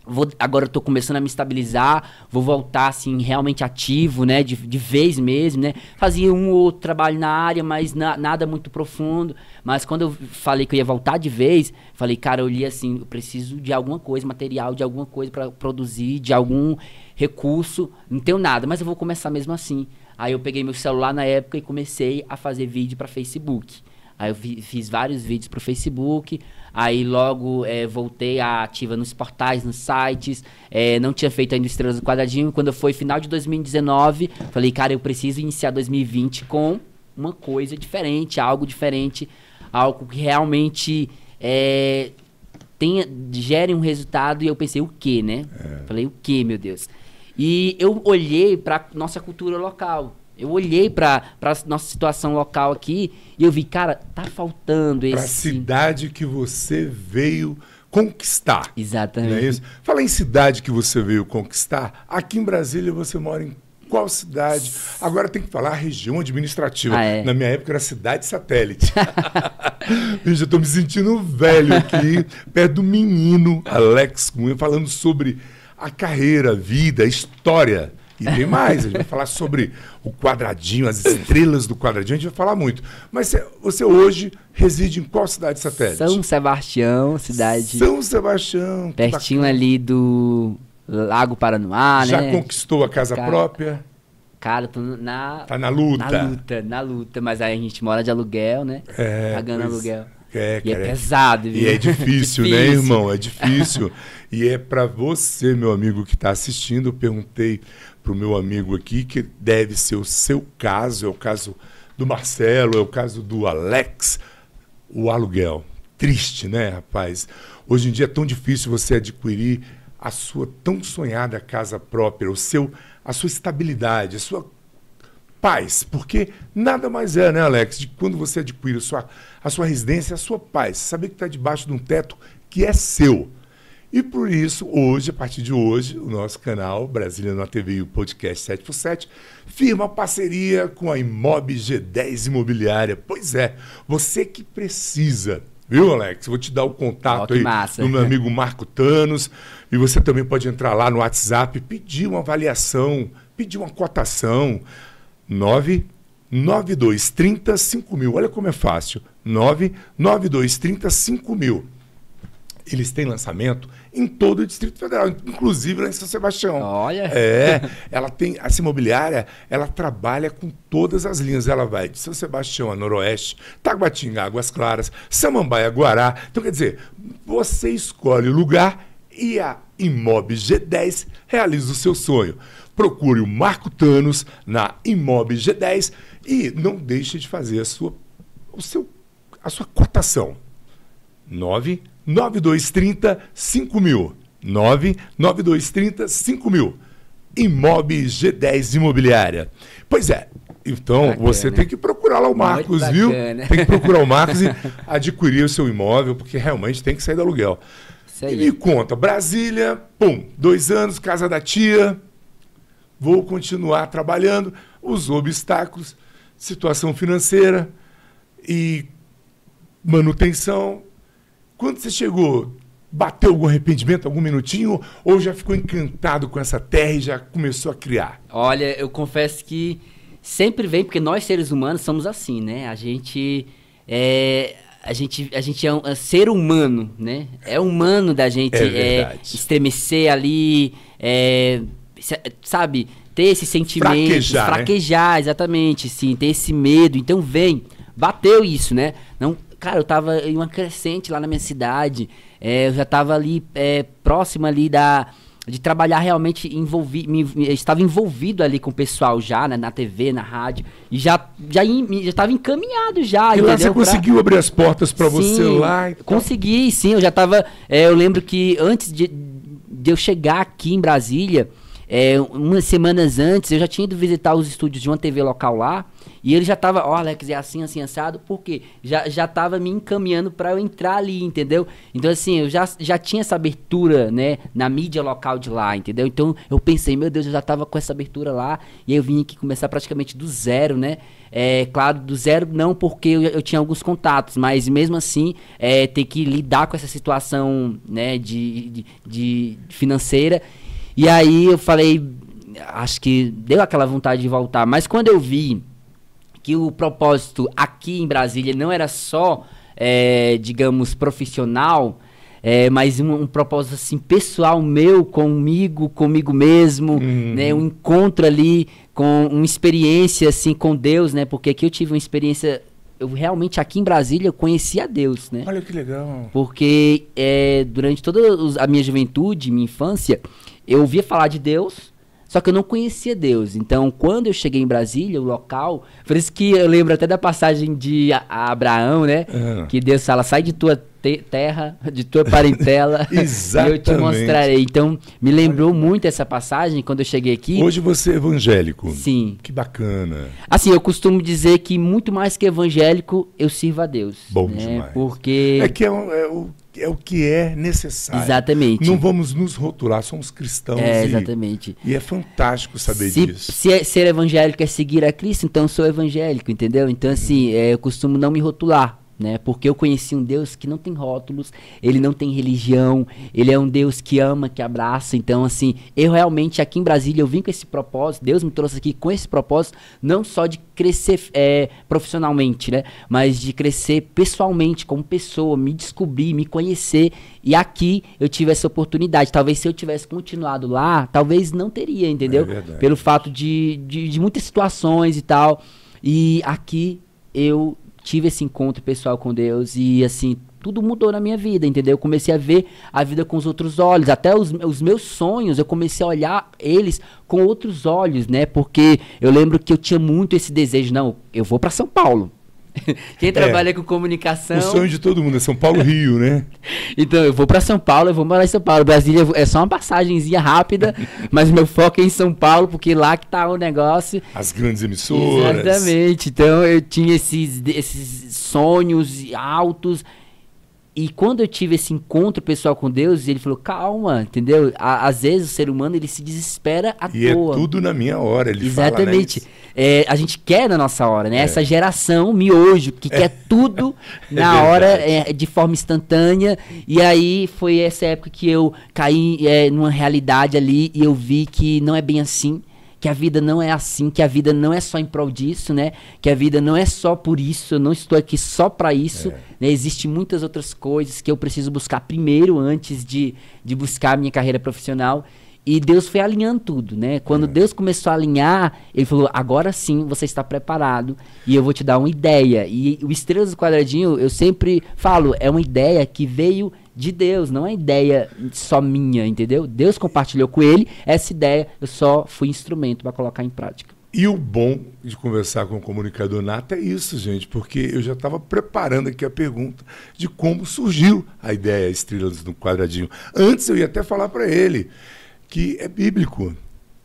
Speaker 2: Vou, agora eu tô começando a me estabilizar, vou voltar, assim, realmente ativo, né? De, de vez mesmo, né? Fazia um ou outro trabalho na área, mas na, nada muito profundo. Mas quando eu falei que eu ia voltar de vez, falei, cara, eu li assim, eu preciso de alguma coisa, material, de alguma coisa para produzir, de algum recurso. Não tenho nada, mas eu vou começar mesmo assim. Aí eu peguei meu celular na época e comecei a fazer vídeo para Facebook. Aí eu fiz vários vídeos pro Facebook. Aí logo é, voltei a ativa nos portais, nos sites. É, não tinha feito ainda Estrelas do Quadradinho. Quando foi final de 2019, falei, cara, eu preciso iniciar 2020 com uma coisa diferente, algo diferente, algo que realmente é, tenha, gere um resultado. E eu pensei, o que, né? É. Falei, o que, meu Deus? E eu olhei para nossa cultura local. Eu olhei para nossa situação local aqui e eu vi, cara, tá faltando esse. Para a
Speaker 1: cidade que você veio conquistar.
Speaker 2: Exatamente. Não
Speaker 1: é isso? Fala em cidade que você veio conquistar. Aqui em Brasília você mora em qual cidade? Agora tem que falar região administrativa.
Speaker 2: Ah, é?
Speaker 1: Na minha época era cidade satélite. eu já estou me sentindo velho aqui, perto do menino Alex Cunha, falando sobre a carreira, a vida, a história e tem mais, a gente vai falar sobre o quadradinho, as estrelas do quadradinho, a gente vai falar muito. Mas você, hoje reside em qual cidade satélite?
Speaker 2: São Sebastião, cidade.
Speaker 1: São Sebastião.
Speaker 2: Pertinho ali do Lago Paranoá,
Speaker 1: Já
Speaker 2: né?
Speaker 1: Já conquistou a casa Cara, própria?
Speaker 2: Cara, tô na.
Speaker 1: Tá na luta.
Speaker 2: Na luta, na luta. Mas aí a gente mora de aluguel, né?
Speaker 1: É.
Speaker 2: Pagando
Speaker 1: pois...
Speaker 2: aluguel.
Speaker 1: É,
Speaker 2: e é
Speaker 1: cara,
Speaker 2: é pesado, viu?
Speaker 1: E é difícil, né, difícil. né, irmão? É difícil. e é para você, meu amigo que está assistindo, eu perguntei para o meu amigo aqui, que deve ser o seu caso, é o caso do Marcelo, é o caso do Alex, o aluguel. Triste, né, rapaz? Hoje em dia é tão difícil você adquirir a sua tão sonhada casa própria, o seu, a sua estabilidade, a sua paz, porque nada mais é, né, Alex, de quando você adquire a sua, a sua residência, a sua paz, saber que está debaixo de um teto que é seu. E por isso, hoje, a partir de hoje, o nosso canal Brasília na TV e o podcast 7x7 firma parceria com a Imob G10 Imobiliária. Pois é, você que precisa Viu, Alex? Vou te dar o contato oh, aí
Speaker 2: massa.
Speaker 1: do meu amigo Marco Tanos. E você também pode entrar lá no WhatsApp, pedir uma avaliação, pedir uma cotação. 99230 5000. Olha como é fácil. 99230 5000. Eles têm lançamento em todo o Distrito Federal, inclusive lá em São Sebastião.
Speaker 2: Olha.
Speaker 1: É, ela tem essa imobiliária, ela trabalha com todas as linhas. Ela vai de São Sebastião a Noroeste, Taguatinga, Águas Claras, Samambaia, Guará. Então quer dizer, você escolhe o lugar e a Imob G10 realiza o seu sonho. Procure o Marco Tanos na Imob G10 e não deixe de fazer a sua, o seu, a sua cotação. 99230 5000. 99230 5000. Imob G10 Imobiliária. Pois é, então bacana. você tem que procurar lá o Marcos, viu? Tem que procurar o Marcos e adquirir o seu imóvel, porque realmente tem que sair do aluguel. E me conta, Brasília, pum, dois anos, casa da tia, vou continuar trabalhando, os obstáculos, situação financeira e manutenção. Quando você chegou, bateu algum arrependimento, algum minutinho, ou já ficou encantado com essa terra e já começou a criar?
Speaker 2: Olha, eu confesso que sempre vem, porque nós seres humanos somos assim, né? A gente é, a gente, a gente é um é ser humano, né? É humano da gente
Speaker 1: é é,
Speaker 2: estremecer ali, é, sabe, ter esse sentimento,
Speaker 1: fraquejar,
Speaker 2: fraquejar né? exatamente, sim, ter esse medo. Então vem, bateu isso, né? Não, cara, eu tava em uma crescente lá na minha cidade, é, eu já tava ali é, próximo ali da de trabalhar realmente envolvi, me, estava envolvido ali com o pessoal já, né, na TV, na rádio, e já já estava encaminhado já,
Speaker 1: E lá você conseguiu pra... abrir as portas para você lá?
Speaker 2: Então. Consegui, sim, eu já estava, é, eu lembro que antes de, de eu chegar aqui em Brasília, é, umas semanas antes, eu já tinha ido visitar os estúdios de uma TV local lá. E ele já tava, ó, oh, Alex, é assim, assim, assado, porque já, já tava me encaminhando para eu entrar ali, entendeu? Então, assim, eu já, já tinha essa abertura, né, na mídia local de lá, entendeu? Então, eu pensei, meu Deus, eu já tava com essa abertura lá, e aí eu vim aqui começar praticamente do zero, né? É, claro, do zero não porque eu, eu tinha alguns contatos, mas mesmo assim, é, ter que lidar com essa situação, né, de, de, de financeira. E aí eu falei, acho que deu aquela vontade de voltar, mas quando eu vi que o propósito aqui em Brasília não era só, é, digamos, profissional, é, mas um, um, propósito assim pessoal meu comigo, comigo mesmo, uhum. né, um encontro ali com uma experiência assim com Deus, né? Porque aqui eu tive uma experiência eu realmente aqui em Brasília eu conheci a Deus, né?
Speaker 1: Olha que legal.
Speaker 2: Porque é, durante toda a minha juventude, minha infância, eu ouvia falar de Deus, só que eu não conhecia Deus. Então, quando eu cheguei em Brasília, o local. Por isso que eu lembro até da passagem de Abraão, né? Uhum. Que Deus fala: sai de tua te terra, de tua parentela, e eu te mostrarei. Então, me lembrou muito essa passagem quando eu cheguei aqui.
Speaker 1: Hoje você é evangélico.
Speaker 2: Sim.
Speaker 1: Que bacana.
Speaker 2: Assim, eu costumo dizer que muito mais que evangélico, eu sirvo a Deus.
Speaker 1: Bom né? demais.
Speaker 2: Porque.
Speaker 1: É que é, é o é o que é necessário.
Speaker 2: Exatamente.
Speaker 1: Não vamos nos rotular, somos cristãos.
Speaker 2: É, exatamente.
Speaker 1: E, e é fantástico saber se, disso.
Speaker 2: Se é, ser evangélico é seguir a Cristo, então eu sou evangélico, entendeu? Então, assim, é, eu costumo não me rotular né? Porque eu conheci um Deus que não tem rótulos, ele não tem religião, ele é um Deus que ama, que abraça. Então, assim, eu realmente aqui em Brasília eu vim com esse propósito, Deus me trouxe aqui com esse propósito, não só de crescer é, profissionalmente, né? Mas de crescer pessoalmente, como pessoa, me descobrir, me conhecer. E aqui eu tive essa oportunidade. Talvez se eu tivesse continuado lá, talvez não teria, entendeu? É Pelo fato de, de, de muitas situações e tal. E aqui eu tive esse encontro pessoal com Deus e assim, tudo mudou na minha vida, entendeu? Eu comecei a ver a vida com os outros olhos, até os, os meus sonhos, eu comecei a olhar eles com outros olhos, né? Porque eu lembro que eu tinha muito esse desejo, não, eu vou para São Paulo. Quem trabalha é, com comunicação. O
Speaker 1: sonho de todo mundo é São Paulo Rio, né?
Speaker 2: então, eu vou para São Paulo, eu vou morar em São Paulo. Brasília é só uma passagenzinha rápida, mas meu foco é em São Paulo, porque lá que tá o negócio.
Speaker 1: As grandes emissoras.
Speaker 2: Exatamente. Então, eu tinha esses, esses sonhos altos e quando eu tive esse encontro pessoal com Deus, ele falou: calma, entendeu? às vezes o ser humano ele se desespera à
Speaker 1: e
Speaker 2: é toa.
Speaker 1: é tudo na minha hora, ele
Speaker 2: Exatamente.
Speaker 1: Fala,
Speaker 2: né? é, a gente quer na nossa hora, né? É. Essa geração miojo que é. quer tudo é na hora, é, de forma instantânea. E aí foi essa época que eu caí numa realidade ali e eu vi que não é bem assim que a vida não é assim, que a vida não é só em prol disso, né? Que a vida não é só por isso, eu não estou aqui só para isso, é. né? Existem muitas outras coisas que eu preciso buscar primeiro antes de, de buscar a minha carreira profissional. E Deus foi alinhando tudo, né? Quando é. Deus começou a alinhar, ele falou: agora sim você está preparado e eu vou te dar uma ideia. E o Estrelas do Quadradinho, eu sempre falo, é uma ideia que veio de Deus, não é ideia só minha, entendeu? Deus compartilhou com ele essa ideia, eu só fui instrumento para colocar em prática.
Speaker 1: E o bom de conversar com o comunicador nato é isso, gente, porque eu já estava preparando aqui a pergunta de como surgiu a ideia Estrelas no Quadradinho. Antes eu ia até falar para ele que é bíblico.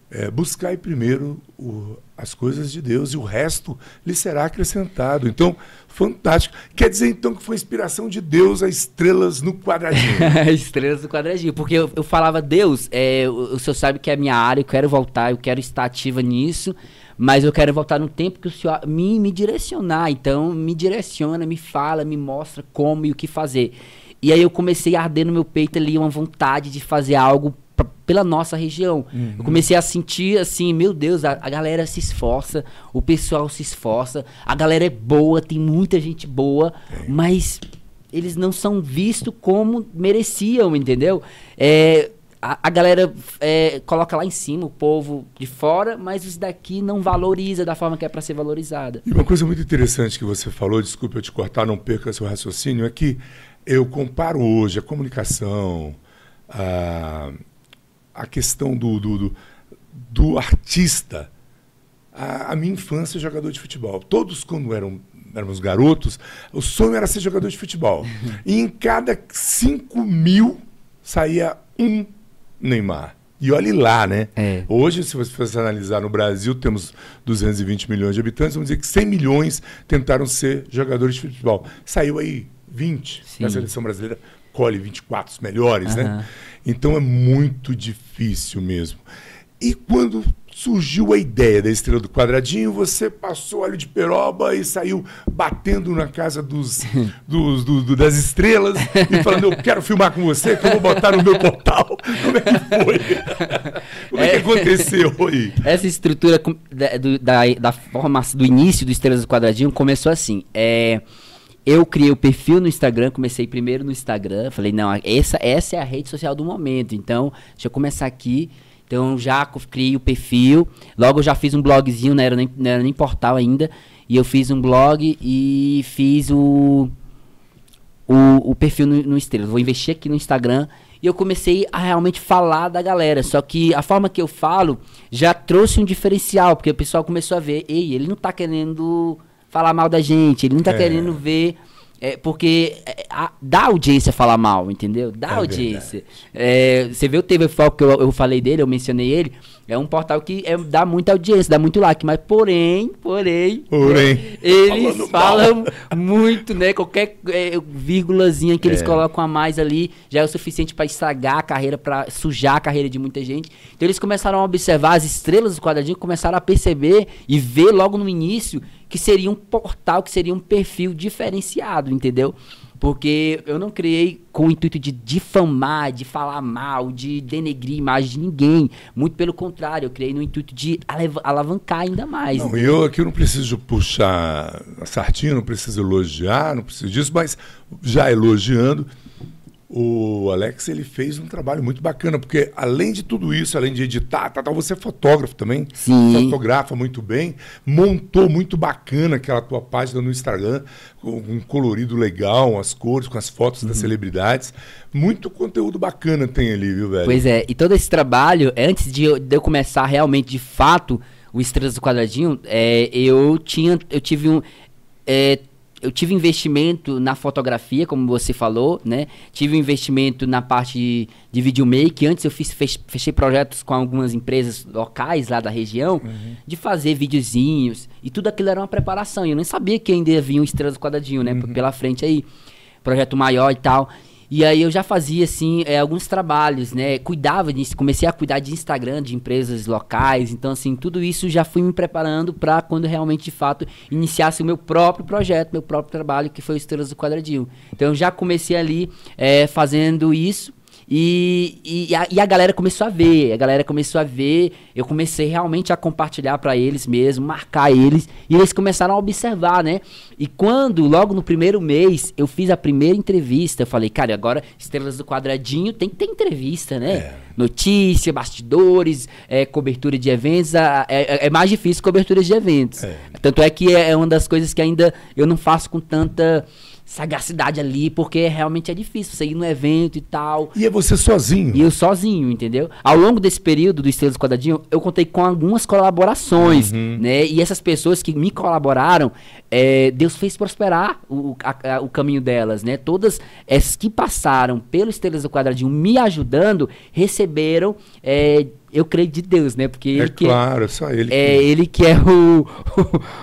Speaker 1: É, primeiro o, as coisas de Deus e o resto lhe será acrescentado. Então, fantástico. Quer dizer, então, que foi inspiração de Deus a estrelas no quadradinho.
Speaker 2: estrelas no quadradinho. Porque eu, eu falava, Deus, é, o, o senhor sabe que é a minha área, eu quero voltar, eu quero estar ativa nisso, mas eu quero voltar no tempo que o senhor me, me direcionar. Então, me direciona, me fala, me mostra como e o que fazer. E aí eu comecei a arder no meu peito ali uma vontade de fazer algo pela nossa região. Uhum. Eu comecei a sentir assim, meu Deus, a, a, galera se esforça, o pessoal se esforça, a galera é boa, tem muita gente boa, é. mas eles não são vistos como mereciam, entendeu? É, a, a galera é, coloca lá em cima o povo de fora, mas os daqui não valoriza da forma que é para ser valorizada.
Speaker 1: E uma coisa muito interessante que você falou, desculpe eu te cortar, não perca seu raciocínio, é que eu comparo hoje a comunicação, a a questão do, do, do, do artista. A, a, minha infância, jogador de futebol. Todos, quando eram, éramos garotos, o sonho era ser jogador de futebol. E em cada 5 mil saía um Neymar. E olhe lá, né?
Speaker 2: É.
Speaker 1: Hoje, se você fosse analisar no Brasil, temos 220 milhões de habitantes, vamos dizer que 100 milhões tentaram ser jogadores de futebol. Saiu aí 20
Speaker 2: Sim.
Speaker 1: na seleção brasileira, colhe 24 os melhores, né? Então é muito difícil mesmo. E quando surgiu a ideia da estrela do quadradinho, você passou óleo de peroba e saiu batendo na casa dos, dos- do- do- das estrelas e falando, eu quero filmar com você, que eu vou botar no meu portal. Como é que foi? Como é que
Speaker 2: É.
Speaker 1: aconteceu aí?
Speaker 2: Essa estrutura da, do, da, da formação do início do Estrelas do Quadradinho começou assim. É, eu criei o perfil no Instagram, comecei primeiro no Instagram. Falei, não, essa, essa é a rede social do momento. Então, deixa eu começar aqui. Então, já criei o perfil. Logo, já fiz um blogzinho, não era nem, não era nem portal ainda. E eu fiz um blog e fiz o, o, o perfil no, no. Vou investir aqui no Instagram. E eu comecei a realmente falar da galera. Só que a forma que eu falo já trouxe um diferencial, porque o pessoal começou a ver, ei, ele não tá querendo falar mal da gente, ele não tá
Speaker 1: É.
Speaker 2: querendo ver. é, porque é, a- dá audiência falar mal, entendeu? Dá
Speaker 1: É
Speaker 2: audiência. É, você vê o TV Foco que eu, eu falei dele, eu mencionei ele. É um portal que é, dá muita audiência, dá muito like, mas porém, porém,
Speaker 1: Porém,
Speaker 2: eles
Speaker 1: falando
Speaker 2: falam muito, né? Qualquer é, vírgulazinha que eles
Speaker 1: É.
Speaker 2: colocam a mais ali já é o suficiente para estragar a carreira, para sujar a carreira de muita gente. Então eles começaram a observar as estrelas do quadradinho, começaram a perceber e ver logo no início que seria um portal, que seria um perfil diferenciado, entendeu? Porque eu não criei com o intuito de difamar, de falar mal, de denegrir a imagem de ninguém. Muito pelo contrário, eu criei no intuito de alavancar ainda mais.
Speaker 1: Não, eu aqui não preciso puxar a sardinha, não preciso elogiar, não preciso disso, mas já elogiando, o Alex ele fez um trabalho muito bacana, porque além de tudo isso, além de editar, tá, tá, você é fotógrafo também,
Speaker 2: Sim.
Speaker 1: fotografa muito bem, montou muito bacana aquela tua página no Instagram, com um colorido legal, as cores, com as fotos
Speaker 2: Uhum.
Speaker 1: das celebridades. Muito conteúdo bacana tem ali, viu, velho?
Speaker 2: Pois é, e todo esse trabalho, antes de eu, de eu começar realmente, de fato, o Estrelas do Quadradinho, é, eu tinha, eu tive um, é, eu tive investimento na fotografia, como você falou, né? Tive um investimento na parte de, de videomake. Antes eu fiz, fech- fechei projetos com algumas empresas locais lá da região, de fazer videozinhos, e tudo aquilo era uma preparação. E eu nem sabia que ainda ia vir o Estrelas do Quadradinho, né? Pela frente aí, projeto maior e tal. E aí eu já fazia, assim, é, alguns trabalhos, né? Cuidava disso, comecei a cuidar de Instagram, de empresas locais. Então, assim, tudo isso já fui me preparando para quando realmente, de fato, iniciasse o meu próprio projeto, meu próprio trabalho, que foi o Estrelas do Quadradinho. Então, eu já comecei ali é, fazendo isso. E, e, a, e a galera começou a ver, a galera começou a ver, eu comecei realmente a compartilhar para eles mesmo, marcar eles, e eles começaram a observar, né? E quando, logo no primeiro mês, eu fiz a primeira entrevista, eu falei, cara, agora Estrelas do Quadradinho tem que ter entrevista, né?
Speaker 1: É.
Speaker 2: Notícia, bastidores, é, cobertura de eventos, a- é, é mais difícil cobertura de eventos.
Speaker 1: É.
Speaker 2: Tanto é que é é uma das coisas que ainda eu não faço com tanta sagacidade ali, porque realmente é difícil você ir no evento e tal.
Speaker 1: E é você sozinho.
Speaker 2: E eu sozinho, entendeu? Ao longo desse período do Estrelas do Quadradinho, eu contei com algumas colaborações, né? E essas pessoas que me colaboraram, é, Deus fez prosperar o, a- a- o caminho delas, né? Todas essas que passaram pelo Estrelas do Quadradinho me ajudando, receberam, é, eu creio de Deus, né? Porque
Speaker 1: É
Speaker 2: ele que
Speaker 1: claro, é só ele.
Speaker 2: é
Speaker 1: que...
Speaker 2: ele que é o,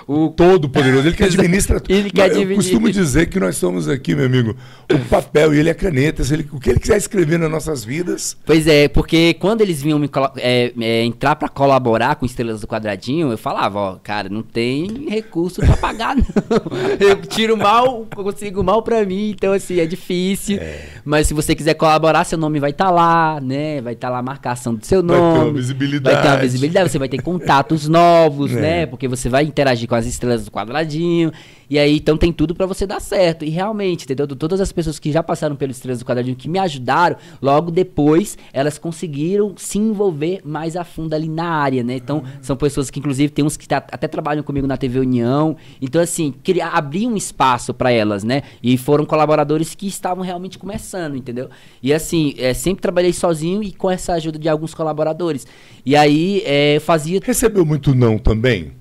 Speaker 2: o, o
Speaker 1: todo poderoso, ele que administra
Speaker 2: Ele que
Speaker 1: Mas Eu
Speaker 2: administra.
Speaker 1: costumo dizer que nós somos aqui, meu amigo, o papel e ele é caneta. Ele- o que ele quiser escrever nas nossas vidas,
Speaker 2: Pois é, porque quando eles vinham me é, é, entrar pra colaborar com Estrelas do Quadradinho, eu falava, ó, cara, não tem recurso pra pagar, não. Eu tiro mal, consigo mal pra mim, então assim, é difícil. Mas se você quiser colaborar, seu nome vai estar lá, né? Vai estar lá a marcação do seu
Speaker 1: ter
Speaker 2: nome.
Speaker 1: visibilidade.
Speaker 2: Vai ter uma visibilidade, você vai ter contatos novos,
Speaker 1: É.
Speaker 2: né? Porque você vai interagir com as estrelas do quadradinho. E aí, então tem tudo pra você dar certo. E realmente, entendeu? Todas as pessoas que já passaram pelos Estrelas do Quadradinho que me ajudaram, logo depois elas conseguiram se envolver mais a fundo ali na área, né? Então, são pessoas que, inclusive, tem uns que tá- até trabalham comigo na TV União. Então, assim, queria abrir um espaço pra elas, né? E foram colaboradores que estavam realmente começando, entendeu? E assim, é, sempre trabalhei sozinho e com essa ajuda de alguns colaboradores. E aí, é, fazia.
Speaker 1: recebeu muito não também?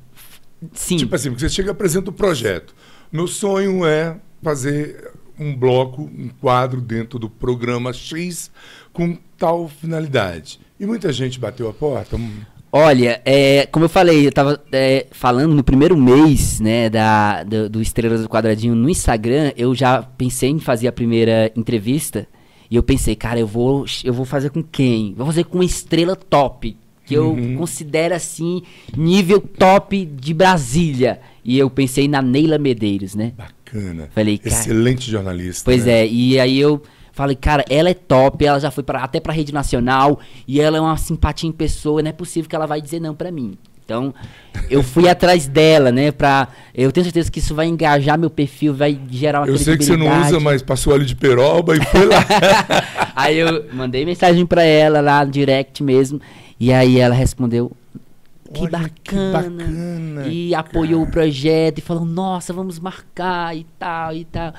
Speaker 2: Sim.
Speaker 1: Tipo assim, você chega e apresenta o projeto. Meu sonho é fazer um bloco, um quadro dentro do programa X com tal finalidade. E muita gente bateu a porta?
Speaker 2: Olha, é, como eu falei, eu tava é, falando no primeiro mês, né, da, do, do Estrelas do Quadradinho no Instagram, eu já pensei em fazer a primeira entrevista. E eu pensei, cara, eu vou, eu vou fazer com quem? Vou fazer com uma estrela top. Que eu
Speaker 1: Uhum.
Speaker 2: considero assim, nível top de Brasília. E eu pensei na Neila Medeiros, né?
Speaker 1: Bacana.
Speaker 2: Falei, cara-
Speaker 1: Excelente jornalista.
Speaker 2: Pois
Speaker 1: né?
Speaker 2: é, e aí eu falei, cara, ela é top, ela já foi pra, até pra rede nacional, e ela é uma simpatia em pessoa, não é possível que ela vai dizer não pra mim. Então, eu fui atrás dela, né, pra... Eu tenho certeza que isso vai engajar meu perfil, vai gerar uma
Speaker 1: Eu sei que você não usa, mas passou óleo de peroba e foi lá.
Speaker 2: aí eu mandei mensagem pra ela lá no direct mesmo, e aí ela respondeu... Que
Speaker 1: Olha,
Speaker 2: bacana.
Speaker 1: que bacana,
Speaker 2: E apoiou o projeto e falou, nossa, vamos marcar e tal e tal.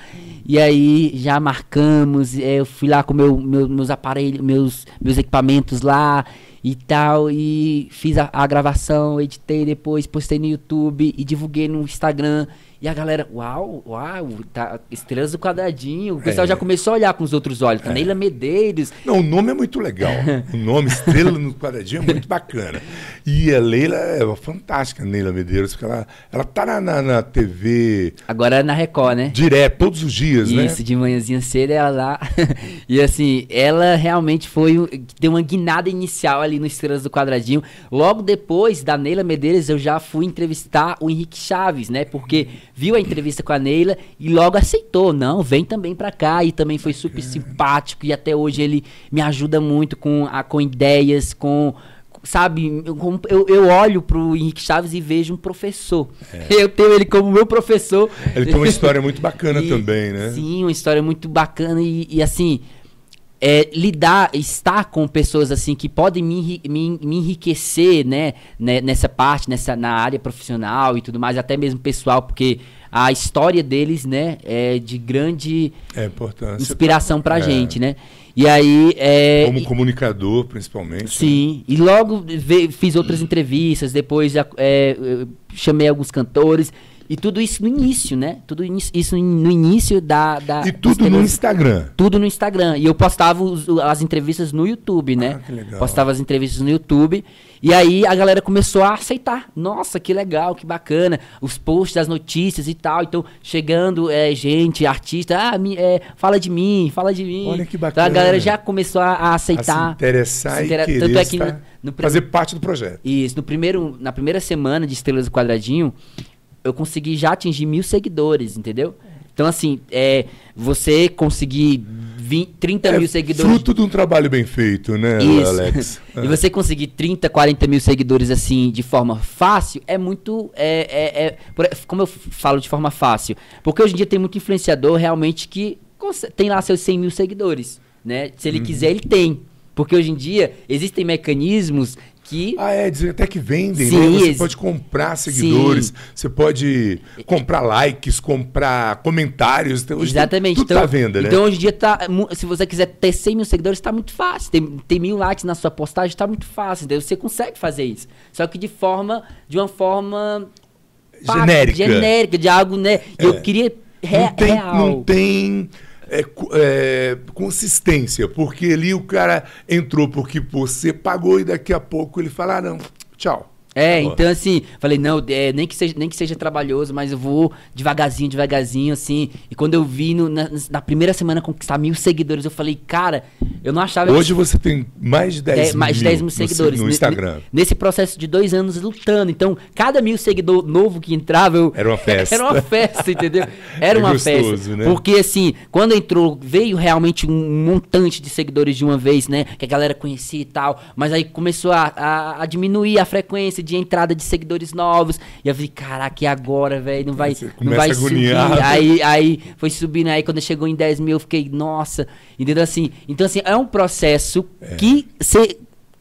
Speaker 2: E aí já marcamos, eh, eu fui lá com meu, meu- meus aparelhos, meus, meus equipamentos lá e tal. E fiz a, a gravação, editei depois, postei no YouTube e divulguei no Instagram. E a galera, uau, uau, tá, estrelas do quadradinho. O pessoal
Speaker 1: É.
Speaker 2: já começou a olhar com os outros olhos. Tá Neila Medeiros.
Speaker 1: Não, o nome é muito legal. O nome Estrela no Quadradinho é muito bacana. E a Leila é uma fantástica, a Neila Medeiros, porque ela, ela tá na, na, na TV
Speaker 2: Agora é na Record, né?
Speaker 1: direto, todos os dias, né?
Speaker 2: Isso, de manhãzinha cedo ela lá. e assim, ela realmente foi. Deu uma guinada inicial ali no Estrelas do Quadradinho. Logo depois da Neila Medeiros, eu já fui entrevistar o Henrique Chaves, né? Porque viu a entrevista com a Neila e logo aceitou. Não, vem também pra cá. E também foi super simpático. E até hoje ele me ajuda muito com, a, com ideias, com. Sabe, eu, eu, olho pro Henrique Chaves e vejo um professor. Eu tenho ele como meu professor.
Speaker 1: Ele tem uma história muito bacana
Speaker 2: E-
Speaker 1: também, né?
Speaker 2: Sim, uma história muito bacana e, e, assim, é, lidar, estar com pessoas assim que podem me, me, me enriquecer, né, né, nessa parte, nessa, na área profissional e tudo mais, até mesmo pessoal, porque a história deles, né, é de grande
Speaker 1: É
Speaker 2: inspiração pra
Speaker 1: É.
Speaker 2: gente, né? E aí, é,
Speaker 1: Como comunicador, principalmente. né?
Speaker 2: Sim, e logo ve- fiz outras entrevistas, depois é, chamei alguns cantores, e tudo isso no início, né? Tudo isso, no início da. da
Speaker 1: E tudo no Instagram.
Speaker 2: tudo no Instagram. E eu postava os- as entrevistas no YouTube, né?
Speaker 1: Ah, que legal.
Speaker 2: Postava as entrevistas no YouTube. E aí a galera começou a aceitar. Nossa, que legal, que bacana. Os posts, as notícias e tal. Então, chegando é, gente, artista, ah, me- é, fala de mim, fala de mim.
Speaker 1: Olha que
Speaker 2: Então a
Speaker 1: bacana.
Speaker 2: galera já começou a, a
Speaker 1: A
Speaker 2: aceitar.
Speaker 1: se interessar
Speaker 2: se
Speaker 1: e
Speaker 2: Tanto é que
Speaker 1: estar-
Speaker 2: no- no prim-
Speaker 1: fazer parte do projeto.
Speaker 2: Isso, no primeiro, na primeira semana de Estrelas do Quadradinho, eu consegui já atingir mil seguidores, entendeu? Então, assim, é, você conseguir 20, 30 mil seguidores.
Speaker 1: fruto de um trabalho bem feito, né,
Speaker 2: Isso.
Speaker 1: Alex?
Speaker 2: e você conseguir 30, 40 mil seguidores assim de forma fácil é muito. É, é- é- como eu falo de forma fácil? Porque hoje em dia tem muito influenciador realmente que tem lá seus 100 mil seguidores. Né? Se
Speaker 1: Uhum.
Speaker 2: ele quiser, ele tem. Porque hoje em dia existem mecanismos que.
Speaker 1: Ah, é, dizer até que vendem,
Speaker 2: Sim,
Speaker 1: né? Você
Speaker 2: ex-
Speaker 1: pode comprar seguidores, você pode comprar likes, comprar comentários. Então, hoje
Speaker 2: Exatamente.
Speaker 1: Tudo
Speaker 2: então,
Speaker 1: tá à venda, né?
Speaker 2: Então hoje em dia tá. Se você quiser ter 100 mil seguidores, tá muito fácil. Tem, tem mil likes na sua postagem, tá muito fácil. Entendeu? Você consegue fazer isso. Só que de forma. De uma forma.
Speaker 1: Genérica.
Speaker 2: Genérica, de algo, né? E eu queria. Re,
Speaker 1: não tem,
Speaker 2: real.
Speaker 1: não tem é, é, consistência, porque ali o cara entrou porque você pagou e daqui a pouco ele fala, ah, não, tchau.
Speaker 2: É,
Speaker 1: Acabou.
Speaker 2: então assim, falei, não, é, nem, que seja, nem que seja trabalhoso, mas eu vou devagarzinho, devagarzinho, assim. E quando eu vi no- na, na primeira semana conquistar mil seguidores, eu falei, cara, eu não achava
Speaker 1: Hoje você tem mais de 10
Speaker 2: É,
Speaker 1: mil,
Speaker 2: mais de 10 mil
Speaker 1: no-
Speaker 2: seguidores.
Speaker 1: no
Speaker 2: Ne-
Speaker 1: Instagram.
Speaker 2: ne- Nesse processo de dois anos lutando. Então, cada mil seguidor novo que entrava, eu...
Speaker 1: Era uma festa.
Speaker 2: Era uma festa, entendeu? Era
Speaker 1: É
Speaker 2: uma
Speaker 1: gostoso,
Speaker 2: festa.
Speaker 1: né?
Speaker 2: Porque, assim, quando entrou, veio realmente um montante de seguidores de uma vez, né? Que a galera conhecia e tal. Mas aí começou a, a- a diminuir a frequência de entrada de seguidores novos. E eu falei, caraca, e agora, velho? Não vai, não vai subir. Aí, aí foi subindo. Aí quando chegou em 10 mil, eu fiquei, nossa. Entendeu? Assim, então, assim, é um processo que você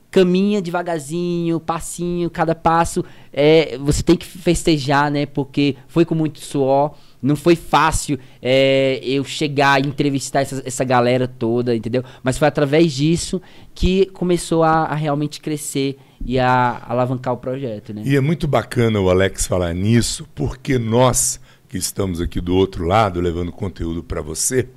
Speaker 2: caminha devagarzinho, passinho, cada passo. É, você tem que festejar, né? Porque foi com muito suor. Não foi fácil é, eu chegar e entrevistar essa, essa galera toda, entendeu? Mas foi através disso que começou a, a realmente crescer e a alavancar o projeto, né?
Speaker 1: E é muito bacana o Alex falar nisso, porque nós que estamos aqui do outro lado levando conteúdo para você,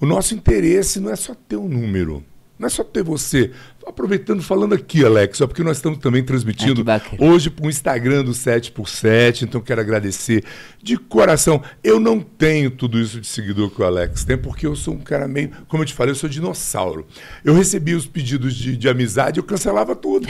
Speaker 1: o nosso interesse não é só ter um número. Não é só ter você. Aproveitando, falando aqui, Alex, só porque nós estamos também transmitindo hoje para o Instagram do 7x7, então quero agradecer de coração. Eu não tenho tudo isso de seguidor que o Alex tem, porque eu sou um cara meio, como eu te falei, eu sou dinossauro. Eu recebia os pedidos de, de amizade, eu cancelava tudo.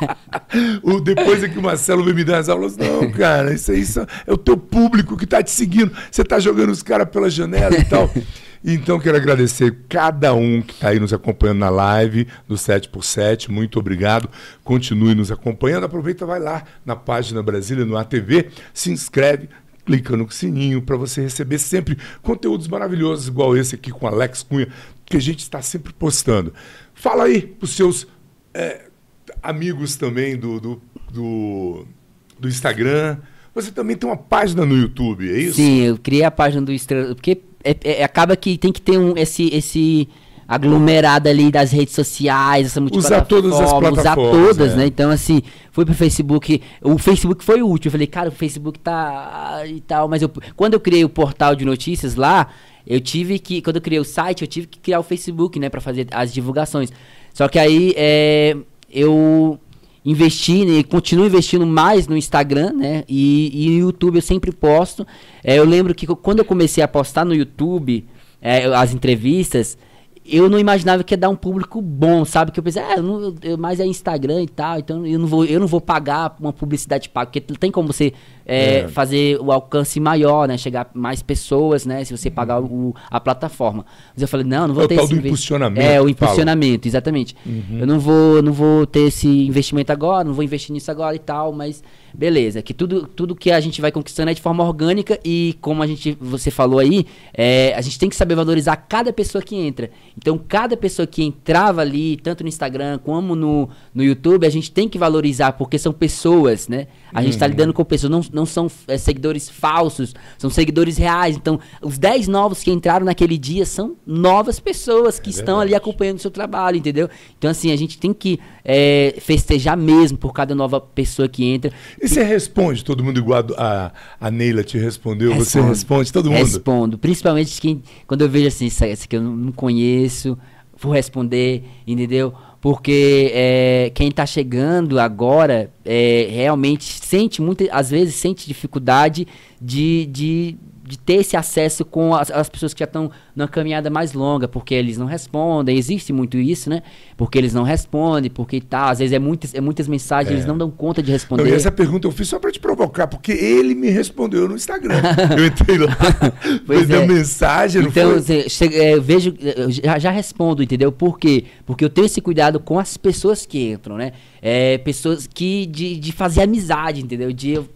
Speaker 1: o, depois é que o Marcelo veio me dar as aulas, não, cara, isso aí só- é o teu público que está te seguindo. Você está jogando os caras pela janela e tal. Então, quero agradecer cada um que está aí nos acompanhando na live do 7x7. Muito obrigado. Continue nos acompanhando. Aproveita, vai lá na página Brasília, no ATV, se inscreve, clica no sininho para você receber sempre conteúdos maravilhosos, igual esse aqui com Alex Cunha, que a gente está sempre postando. Fala aí para os seus é, amigos também do, do, do, do Instagram. Você também tem uma página no YouTube, é isso?
Speaker 2: Sim, eu criei a página do Estrela. Porque é- é- acaba que tem que ter um, esse, esse aglomerado ali das redes sociais, essa
Speaker 1: Usar todas as
Speaker 2: multiplataforma, Usar
Speaker 1: plataformas,
Speaker 2: todas,
Speaker 1: é.
Speaker 2: né? Então, assim, fui pro Facebook. O Facebook foi último. Eu falei, cara, o Facebook tá e tal. Mas eu, quando eu criei o portal de notícias lá, eu tive que. Quando eu criei o site, eu tive que criar o Facebook, né? Pra fazer as divulgações. Só que aí é, eu investi né, e continuo investindo mais no Instagram, né? E, e no YouTube eu sempre posto. É, eu lembro que quando eu comecei a postar no YouTube é, as entrevistas, eu não imaginava que ia dar um público bom, sabe? Que eu pensei, ah, eu não, eu, mas é Instagram e tal, então eu não vou, eu não vou pagar uma publicidade paga, porque tem como você é,
Speaker 1: É.
Speaker 2: fazer o alcance maior, né? Chegar mais pessoas, né? Se você pagar o, a plataforma. Mas eu falei, não, não vou
Speaker 1: É o
Speaker 2: ter
Speaker 1: tal
Speaker 2: esse
Speaker 1: do impulsionamento
Speaker 2: É, o
Speaker 1: que fala.
Speaker 2: impulsionamento, exatamente. Eu não vou, não vou ter esse investimento agora, não vou investir nisso agora e tal, mas beleza. Que tudo, tudo que a gente vai conquistando é de forma orgânica e como a gente, você falou aí, é, a gente tem que saber valorizar cada pessoa que entra. Então, cada pessoa que entrava ali, tanto no Instagram como no, no YouTube, a gente tem que valorizar, porque são pessoas, né? A gente tá
Speaker 1: Uhum.
Speaker 2: lidando com pessoas, não, não são é, seguidores falsos, são seguidores reais. Então, os 10 novos que entraram naquele dia são novas pessoas que estão ali acompanhando o seu trabalho, entendeu? Então, assim, a gente tem que é, festejar mesmo por cada nova pessoa que entra.
Speaker 1: E você responde todo mundo igual a, a Neila te respondeu? Você
Speaker 2: Respondo.
Speaker 1: responde todo mundo?
Speaker 2: Respondo. Principalmente quem, quando eu vejo assim, isso isso aqui eu não, não conheço, vou responder, entendeu? Porque é, quem está chegando agora é, realmente sente muito, às vezes sente dificuldade de, de, de ter esse acesso com as, as pessoas que já estão numa caminhada mais longa, porque eles não respondem, existe muito isso, né? Porque eles não respondem, porque tá, às vezes é muitas, é muitas mensagens,
Speaker 1: É.
Speaker 2: eles não dão conta de
Speaker 1: Não,
Speaker 2: responder.
Speaker 1: e essa pergunta eu fiz só para te provocar, porque ele me respondeu no Instagram. eu entrei lá,
Speaker 2: Pois é.
Speaker 1: mensagem, não
Speaker 2: Então,
Speaker 1: foi?
Speaker 2: é, eu vejo, eu já, já respondo, entendeu? Por quê? Porque eu tenho esse cuidado com as pessoas que entram, né? É, pessoas que de, de fazer amizade, entendeu? De eu-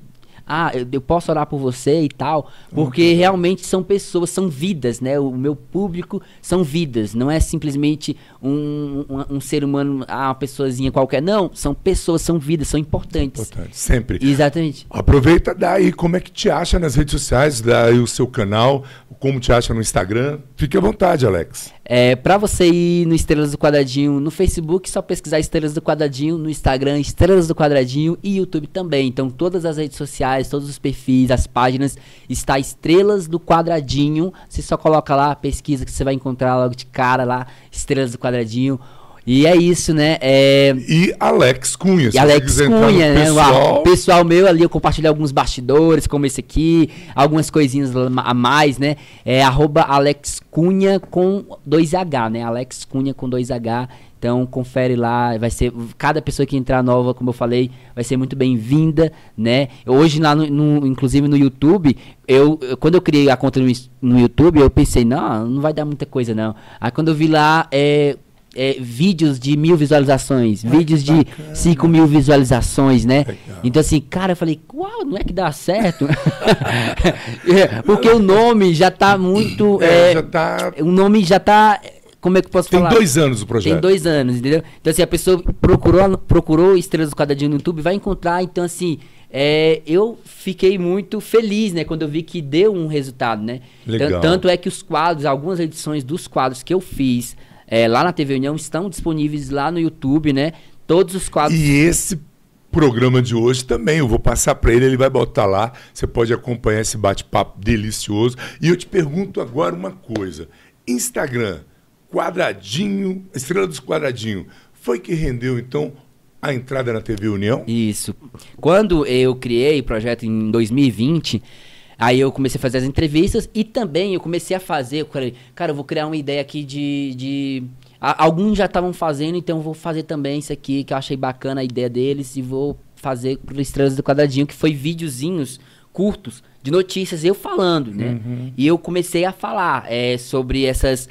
Speaker 2: ah, eu, eu posso orar por você e tal, porque realmente são pessoas, são vidas, né? O meu público são vidas, não é simplesmente um, um, um ser humano, ah, uma pessoazinha qualquer. Não, são pessoas, são vidas, são importantes.
Speaker 1: Importante, sempre.
Speaker 2: Exatamente.
Speaker 1: Aproveita, dá aí como é que te acha nas redes sociais, dá aí o seu canal, como te acha no Instagram. Fique à vontade, Alex.
Speaker 2: É, pra você ir no Estrelas do Quadradinho no Facebook, só pesquisar Estrelas do Quadradinho, no Instagram, Estrelas do Quadradinho e YouTube também. Então, todas as redes sociais, todos os perfis, as páginas, está Estrelas do Quadradinho. Você só coloca lá, pesquisa que você vai encontrar logo de cara lá, Estrelas do Quadradinho. E é isso, né? É,
Speaker 1: E Alex Cunha.
Speaker 2: e Alex Cunha, né?
Speaker 1: Pessoal,
Speaker 2: O pessoal meu ali, eu compartilho alguns bastidores, como esse aqui, algumas coisinhas a mais, né? É arroba Alex Cunha com 2H, né? Alex Cunha com 2H. Então confere lá, vai ser. Cada pessoa que entrar nova, como eu falei, vai ser muito bem-vinda, né? Hoje lá no, no- inclusive no YouTube, eu, quando eu criei a conta no, no YouTube, eu pensei, não, não vai dar muita coisa, não. Aí quando eu vi lá, é, é, vídeos de mil visualizações, vídeos de
Speaker 1: bacana.
Speaker 2: 5 mil visualizações, né?
Speaker 1: Legal.
Speaker 2: Então assim, cara, eu falei, uau, não é que dá certo? É, Porque o nome já tá muito.
Speaker 1: É,
Speaker 2: é,
Speaker 1: já tá.
Speaker 2: O nome já tá. Como é que eu posso
Speaker 1: Tem
Speaker 2: falar?
Speaker 1: dois anos o projeto.
Speaker 2: Tem dois anos, entendeu? Então, assim, a pessoa procurou, procurou Estrelas do Quadradinho no YouTube, vai encontrar. Então, assim, é, eu fiquei muito feliz, né? Quando eu vi que deu um resultado, né?
Speaker 1: Legal.
Speaker 2: Tan- Tanto é que os quadros, algumas edições dos quadros que eu fiz é, lá na TV União estão disponíveis lá no YouTube, né? Todos os quadros.
Speaker 1: E esse programa de hoje também, eu vou passar para ele, ele vai botar lá. Você pode acompanhar esse bate-papo delicioso. E eu te pergunto agora uma coisa: Instagram, Quadradinho, Estrela dos Quadradinho, foi que rendeu então a entrada na TV União?
Speaker 2: Isso. Quando eu criei o projeto em 2020, aí eu comecei a fazer as entrevistas e também eu comecei a fazer, eu falei, cara, eu vou criar uma ideia aqui de, de alguns já estavam fazendo, então eu vou fazer também isso aqui, que eu achei bacana a ideia deles, e vou fazer para Estrelas do Quadradinho, que foi videozinhos curtos de notícias, eu falando, né? Uhum. E eu comecei a falar é, sobre essas,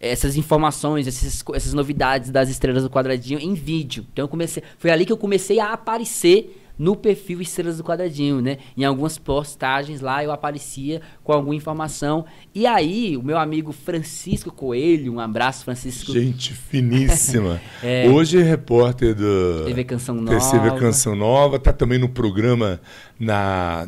Speaker 2: essas informações, essas, essas novidades das Estrelas do Quadradinho em vídeo. Então eu comecei, foi ali que eu comecei a aparecer no perfil Estrelas do Quadradinho, né? Em algumas postagens lá eu aparecia com alguma informação. E aí, o meu amigo Francisco Coelho, um abraço, Francisco.
Speaker 1: Gente finíssima. é, Hoje é repórter do
Speaker 2: TV Canção Nova.
Speaker 1: TV Canção Nova, tá também no programa na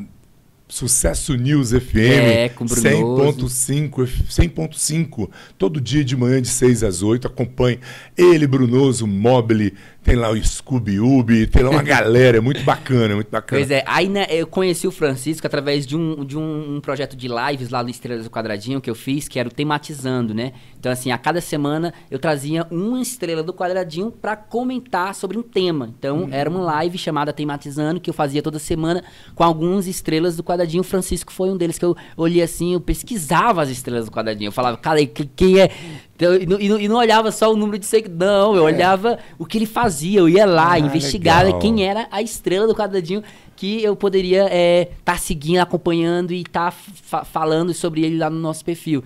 Speaker 1: Sucesso News FM
Speaker 2: é,
Speaker 1: 100.5, 100.5, todo dia de manhã de 6 às 8, acompanhe ele, Brunoso, Mobile, tem lá o Scooby Ubi, tem lá uma galera, é muito bacana, muito bacana.
Speaker 2: Pois é, aí né, eu conheci o Francisco através de um, de um, um projeto de lives lá no Estrelas do Quadradinho que eu fiz, que era o Tematizando, né? Então, assim, a cada semana eu trazia uma estrela do Quadradinho para comentar sobre um tema. Então, uhum. era uma live chamada Tematizando, que eu fazia toda semana com algumas estrelas do Quadradinho. O Francisco foi um deles que eu olhei assim, eu pesquisava as estrelas do Quadradinho. Eu falava, cara, quem é então, e, não, e, não, olhava só o número de seguidores, não, eu é. olhava o que ele fazia, eu ia lá, ah, investigava legal. quem era a estrela do quadradinho que eu poderia estar é, tá seguindo, acompanhando e estar tá fa falando sobre ele lá no nosso perfil.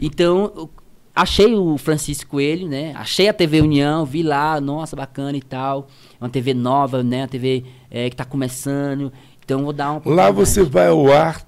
Speaker 2: Então, achei o Francisco Coelho, né? Achei a TV União, vi lá, nossa, bacana e tal. É uma TV nova, né? Uma TV é, que está começando. Então, vou dar um.
Speaker 1: Lá você vai ao ar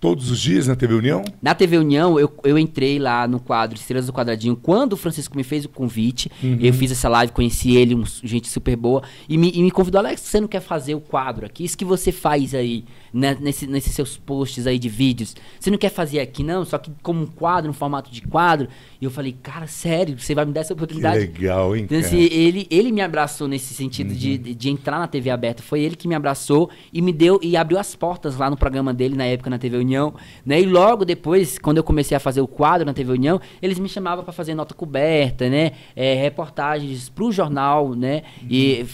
Speaker 1: Todos os dias na TV União?
Speaker 2: Na TV União, eu, eu entrei lá no quadro Estrelas do Quadradinho. Quando o Francisco me fez o convite, uhum. eu fiz essa live, conheci ele, um, gente super boa, e me, e me convidou, Alex, você não quer fazer o quadro aqui? Isso que você faz aí, né, nesse, nesses seus posts aí de vídeos. Você não quer fazer aqui, não? Só que como um quadro, um formato de quadro. E eu falei, cara, sério, você vai me dar essa oportunidade?
Speaker 1: Que legal, hein?
Speaker 2: Então, assim, ele, ele me abraçou nesse sentido uhum. de, de, entrar na TV aberta. Foi ele que me abraçou e me deu, e abriu as portas lá no programa dele, na época, na TV União né? E logo depois, quando eu comecei a fazer o quadro na TV União, eles me chamavam para fazer nota coberta, né? É, reportagens para o jornal, né? E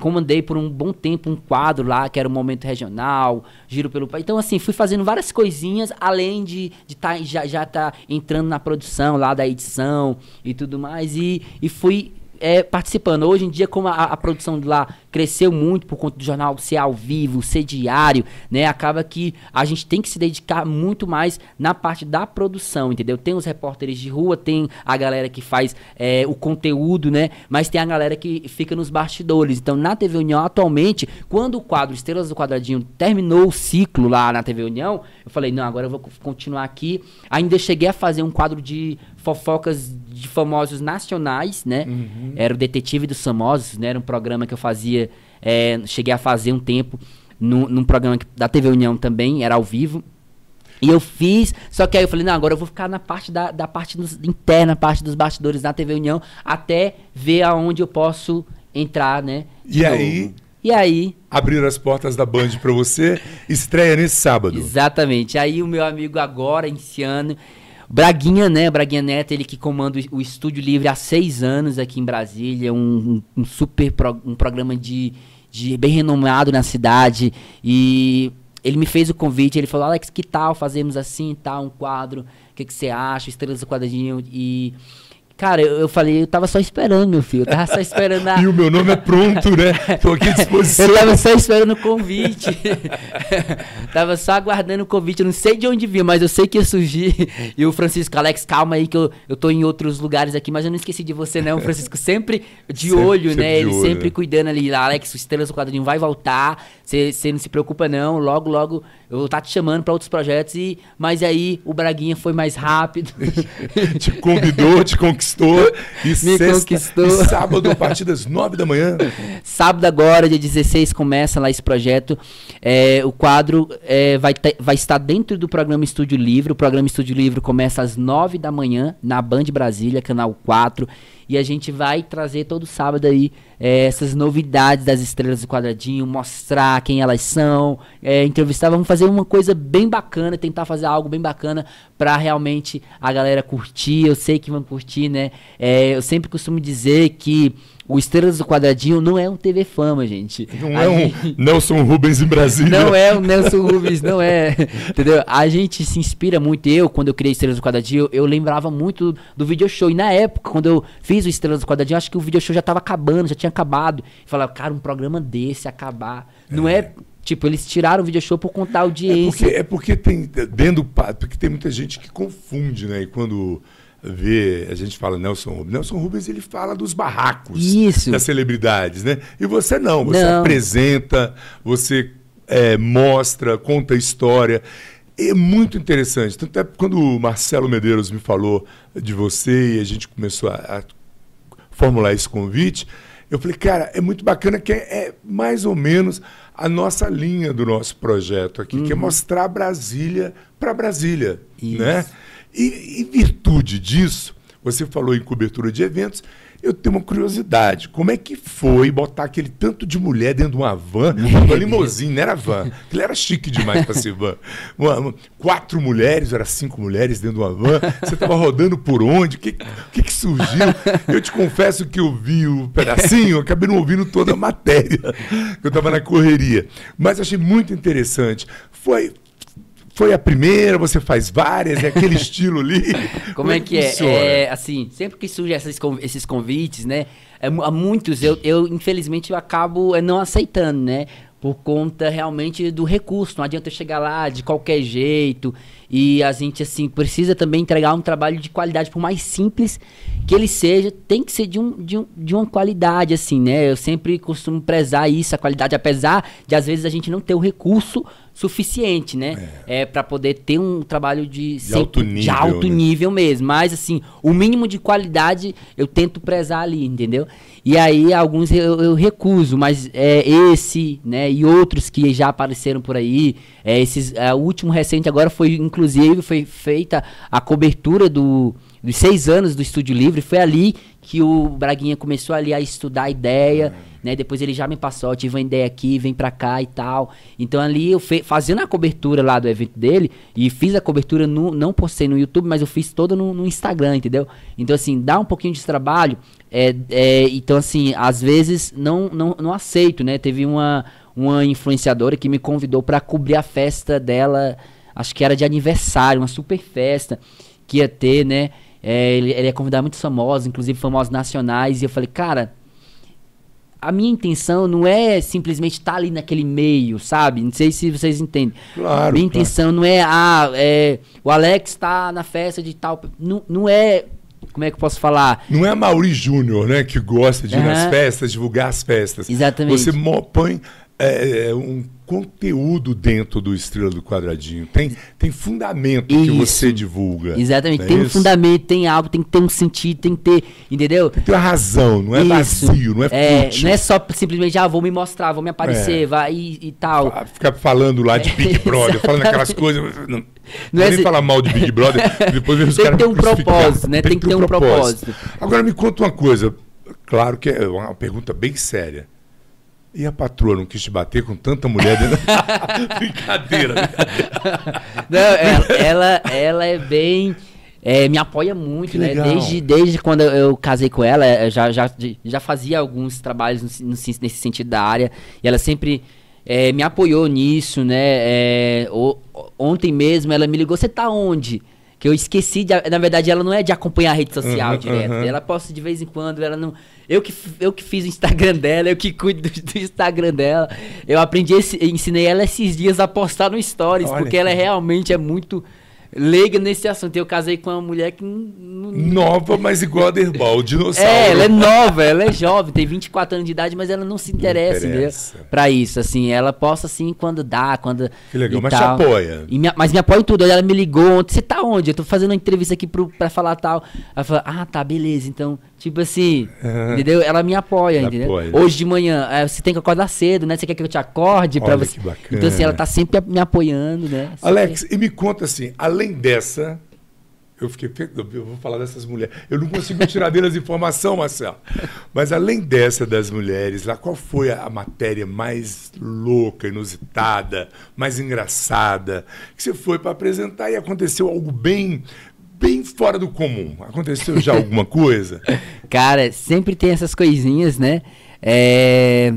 Speaker 2: comandei por um bom tempo um quadro lá, que era o Momento Regional, Giro pelo País. Então, assim, fui fazendo várias coisinhas, além de, de tá, já, já tá entrando na produção lá da edição e tudo mais. E, e fui é, participando. Hoje em dia, como a, a, produção de lá cresceu muito por conta do jornal ser ao vivo, ser diário, né? Acaba que a gente tem que se dedicar muito mais na parte da produção, entendeu? Tem os repórteres de rua, tem a galera que faz é, o conteúdo, né? Mas tem a galera que fica nos bastidores. Então, na TV União, atualmente, quando o quadro Estrelas do Quadradinho terminou o ciclo lá na TV União, eu falei, não, agora eu vou continuar aqui. Ainda cheguei a fazer um quadro de fofocas de famosos nacionais, né? Uhum. Era o Detetive dos Famosos, né? Era um programa que eu fazia, é, cheguei a fazer um tempo num, num programa que, da TV União também, era ao vivo. E eu fiz, só que aí eu falei, não, agora eu vou ficar na parte da, da parte dos, interna, parte dos bastidores da TV União, até ver aonde eu posso entrar, né?
Speaker 1: E aí?
Speaker 2: E aí?
Speaker 1: Abrir as portas da Band para você, estreia nesse sábado.
Speaker 2: Exatamente. Aí o meu amigo agora, iniciando, Braguinha, né? Braguinha Neto, ele que comanda o Estúdio Livre há seis anos aqui em Brasília, um, um super pro, um programa de, de bem renomado na cidade. E ele me fez o convite, ele falou, Alex, que tal fazermos assim tal, um quadro? O que, que você acha? Estrelas do Quadradinho. E Cara, eu, eu, falei, eu tava só esperando, meu filho. Eu tava só esperando a...
Speaker 1: e o meu nome é pronto, né? Tô aqui à disposição.
Speaker 2: eu tava só esperando o convite. tava só aguardando o convite. Eu não sei de onde vinha, mas eu sei que ia surgir. E o Francisco, Alex, calma aí que eu, eu tô em outros lugares aqui, mas eu não esqueci de você, não. O Francisco sempre de sempre, olho, sempre né? Ele olho, sempre né? cuidando ali. Alex, o Estrelas do Quadrinho vai voltar. Você não se preocupa, não. Logo, logo eu tá te chamando para outros projetos. E, mas aí o Braguinha foi mais rápido.
Speaker 1: te convidou, te conquistou.
Speaker 2: E Me sexta, conquistou. E
Speaker 1: sábado, a partir das nove da manhã.
Speaker 2: Sábado agora, dia 16, começa lá esse projeto. É, o quadro é, vai, vai estar dentro do programa Estúdio Livre. O programa Estúdio Livre começa às nove da manhã na Band Brasília, canal 4. E a gente vai trazer todo sábado aí é, essas novidades das estrelas do quadradinho, mostrar quem elas são, é, entrevistar. Vamos fazer uma coisa bem bacana, tentar fazer algo bem bacana para realmente a galera curtir. Eu sei que vão curtir, né? É, eu sempre costumo dizer que o Estrelas do Quadradinho não é um TV Fama, gente.
Speaker 1: Não a é gente... um Nelson Rubens em Brasília.
Speaker 2: Não é um Nelson Rubens, não é. Entendeu? A gente se inspira muito. Eu, quando eu criei Estrelas do Quadradinho, eu lembrava muito do video show. E na época, quando eu fiz o Estrelas do Quadradinho, acho que o video show já estava acabando, já tinha acabado. Eu falava, cara, um programa desse acabar. Não é, é Tipo, eles tiraram o video show por contar a audiência.
Speaker 1: É porque, é porque tem dentro porque tem muita gente que confunde, né? E quando vê, a gente fala Nelson Rubens. Nelson Rubens ele fala dos barracos
Speaker 2: Isso.
Speaker 1: das celebridades, né? E você não, você não. apresenta, você é, mostra, conta a história. É muito interessante. Tanto é quando o Marcelo Medeiros me falou de você e a gente começou a, a formular esse convite, eu falei, cara, é muito bacana que é, é mais ou menos a nossa linha do nosso projeto aqui, uhum. que é uhum. mostrar Brasília para Brasília, Isso. né? E em virtude disso, você falou em cobertura de eventos, eu tenho uma curiosidade. Como é que foi botar aquele tanto de mulher dentro de uma van? Uma limousine, não era van. Aquilo era chique demais para ser van. Uma, uma, quatro mulheres, era cinco mulheres dentro de uma van. Você estava rodando por onde? O que, que, que, surgiu? Eu te confesso que eu vi o um pedacinho, acabei não ouvindo toda a matéria. Eu estava na correria. Mas achei muito interessante. Foi, foi a primeira, você faz várias, é aquele estilo ali.
Speaker 2: Como, Como é, que, é? é? Assim, sempre que surgem esses convites, né? É, há muitos, eu, eu infelizmente eu acabo é, não aceitando, né? Por conta realmente do recurso. Não adianta eu chegar lá de qualquer jeito. E a gente, assim, precisa também entregar um trabalho de qualidade, por mais simples que ele seja, tem que ser de, um, de, um, de uma qualidade, assim, né? Eu sempre costumo prezar isso, a qualidade, apesar de às vezes a gente não ter o recurso suficiente, né? É, é para poder ter um trabalho de,
Speaker 1: de alto nível,
Speaker 2: de alto
Speaker 1: né?
Speaker 2: nível mesmo. Mas assim, o mínimo de qualidade eu tento prezar ali, entendeu? E aí alguns eu, eu recuso, mas é, esse, né? E outros que já apareceram por aí, é, esses, é, o último recente agora foi inclusive foi feita a cobertura do dos seis anos do Estúdio Livre, foi ali que o Braguinha começou ali a estudar a ideia, né? Depois ele já me passou, tive uma ideia aqui, vem pra cá e tal. Então ali eu fe fazendo a cobertura lá do evento dele, e fiz a cobertura, no, não postei no YouTube, mas eu fiz toda no, no Instagram, entendeu? Então assim, dá um pouquinho de trabalho, é, é, então assim, às vezes não, não, não aceito, né? Teve uma, uma influenciadora que me convidou para cobrir a festa dela, acho que era de aniversário, uma super festa que ia ter, né? É, ele, ele é convidado muitos famosos, inclusive famosos nacionais. E eu falei, cara, a minha intenção não é simplesmente estar tá ali naquele meio, sabe? Não sei se vocês entendem.
Speaker 1: Claro.
Speaker 2: Minha
Speaker 1: claro.
Speaker 2: intenção não é, ah, é, o Alex está na festa de tal. Não, não é. Como é que eu posso falar?
Speaker 1: Não é a Mauri Júnior, né? Que gosta de ir nas festas, divulgar as festas.
Speaker 2: Exatamente.
Speaker 1: Você põe é, é, um conteúdo dentro do Estrela do Quadradinho. Tem, tem fundamento isso. que você divulga.
Speaker 2: Exatamente. É tem isso? um fundamento, tem algo, tem que ter um sentido, tem que ter. Entendeu?
Speaker 1: Tem que ter uma razão, não é isso. vazio, não é,
Speaker 2: é Não é só simplesmente, ah, vou me mostrar, vou me aparecer, é. vai e, e, tal.
Speaker 1: Ficar falando lá de Big Brother, falando aquelas coisas. Não, não é nem falar mal de Big Brother, depois os
Speaker 2: Tem que ter um propósito, né? Tem, tem que ter um propósito. propósito.
Speaker 1: Agora me conta uma coisa. Claro que é uma pergunta bem séria. E a patroa não quis te bater com tanta mulher dentro? brincadeira, brincadeira.
Speaker 2: Não, ela, ela, ela é bem. É, me apoia muito, né? Desde, desde quando eu, casei com ela, eu já, já, já fazia alguns trabalhos no, no, nesse sentido da área. E ela sempre é, me apoiou nisso, né? É, o, ontem mesmo ela me ligou, você tá onde? Que eu esqueci, de, na verdade, ela não é de acompanhar a rede social uhum, direto. Uhum. Ela posta de vez em quando, ela não. Eu que, eu que fiz o Instagram dela, eu que cuido do, do Instagram dela. Eu aprendi, esse, ensinei ela esses dias a postar no Stories, Olha porque ela é, realmente é muito leiga nesse assunto. Eu casei com uma mulher que.
Speaker 1: Nova, mas igual a Derbal, dinossauro.
Speaker 2: É, ela é nova, ela é jovem, tem 24 anos de idade, mas ela não se interessa, interessa. pra isso, assim. Ela posta assim quando dá, quando.
Speaker 1: Que legal, mas tal. te apoia.
Speaker 2: E me, mas me apoia em tudo. Ela me ligou ontem, você tá onde? Eu tô fazendo uma entrevista aqui pro, pra falar tal. Ela falou, ah, tá, beleza, então. Tipo assim, uhum. entendeu? Ela me apoia, ela entendeu? Apoia. Hoje de manhã, é, você tem que acordar cedo, né? Você quer que eu te acorde para você. Então, assim, ela tá sempre me apoiando, né?
Speaker 1: Alex, e me conta assim, além dessa, eu fiquei, eu vou falar dessas mulheres. Eu não consigo tirar delas informação, Marcelo. Mas além dessa das mulheres, lá qual foi a matéria mais louca, inusitada, mais engraçada que você foi para apresentar e aconteceu algo bem bem fora do comum. Aconteceu já alguma coisa?
Speaker 2: Cara, sempre tem essas coisinhas, né? É...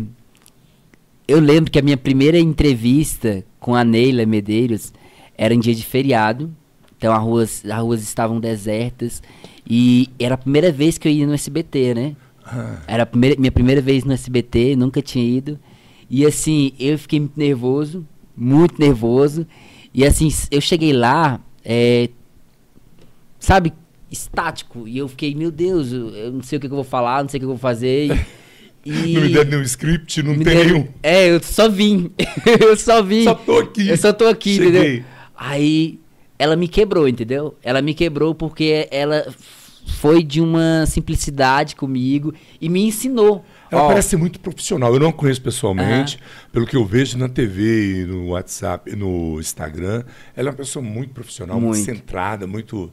Speaker 2: Eu lembro que a minha primeira entrevista com a Neila Medeiros era em dia de feriado. Então as ruas, as ruas estavam desertas. E era a primeira vez que eu ia no SBT, né? Ah. Era a primeira, minha primeira vez no SBT, nunca tinha ido. E assim, eu fiquei muito nervoso, muito nervoso. E assim, eu cheguei lá, é, sabe, estático. E eu fiquei, meu Deus, eu não sei o que, eu vou falar, não sei o que eu vou fazer.
Speaker 1: E... Não me deram nenhum script, não tem nenhum.
Speaker 2: É, eu só vim. eu só vim.
Speaker 1: Só tô aqui.
Speaker 2: Eu só tô aqui, Cheguei. entendeu? Aí ela me quebrou, entendeu? Ela me quebrou porque ela foi de uma simplicidade comigo e me ensinou.
Speaker 1: Ela oh. parece ser muito profissional. Eu não a conheço pessoalmente, uhum. pelo que eu vejo na TV e no WhatsApp, no Instagram. Ela é uma pessoa muito profissional, muito, muito centrada, muito.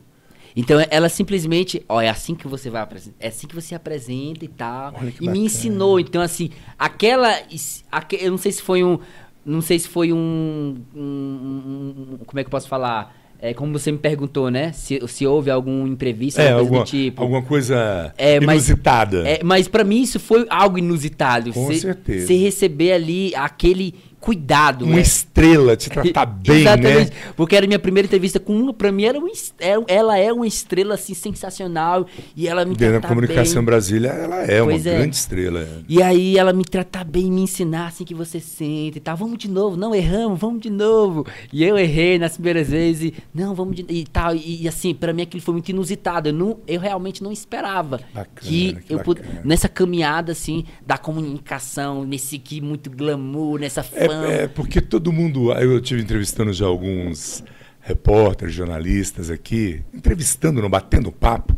Speaker 2: Então ela simplesmente, ó, é assim que você vai apresentar, é assim que você apresenta e tal. e bacana. me ensinou. Então assim, aquela, eu não sei se foi um, não sei se foi um, um, um como é que eu posso falar? É, como você me perguntou, né? Se, se houve algum imprevisto,
Speaker 1: é, alguma, tipo. Alguma coisa é, inusitada.
Speaker 2: Mas, é, mas para mim isso foi algo inusitado.
Speaker 1: Com cê, certeza.
Speaker 2: Você receber ali aquele cuidado.
Speaker 1: Uma né? estrela, te tratar bem, Exatamente. né?
Speaker 2: Porque era minha primeira entrevista com uma, pra mim era uma, é, ela é uma estrela assim sensacional e ela me
Speaker 1: Dentro da comunicação bem. Brasília, ela é pois uma é. grande estrela. É.
Speaker 2: E aí ela me tratar bem, me ensinar assim que você sente e tal. Vamos de novo, não erramos, vamos de novo. E eu errei nas primeiras vezes e não, vamos de e tal e, e assim, para mim aquilo foi muito inusitado. Eu não, eu realmente não esperava bacana, que, que eu nessa caminhada assim da comunicação, nesse que muito glamour, nessa
Speaker 1: fama é, é, porque todo mundo. Eu tive entrevistando já alguns repórteres, jornalistas aqui, entrevistando, não batendo papo.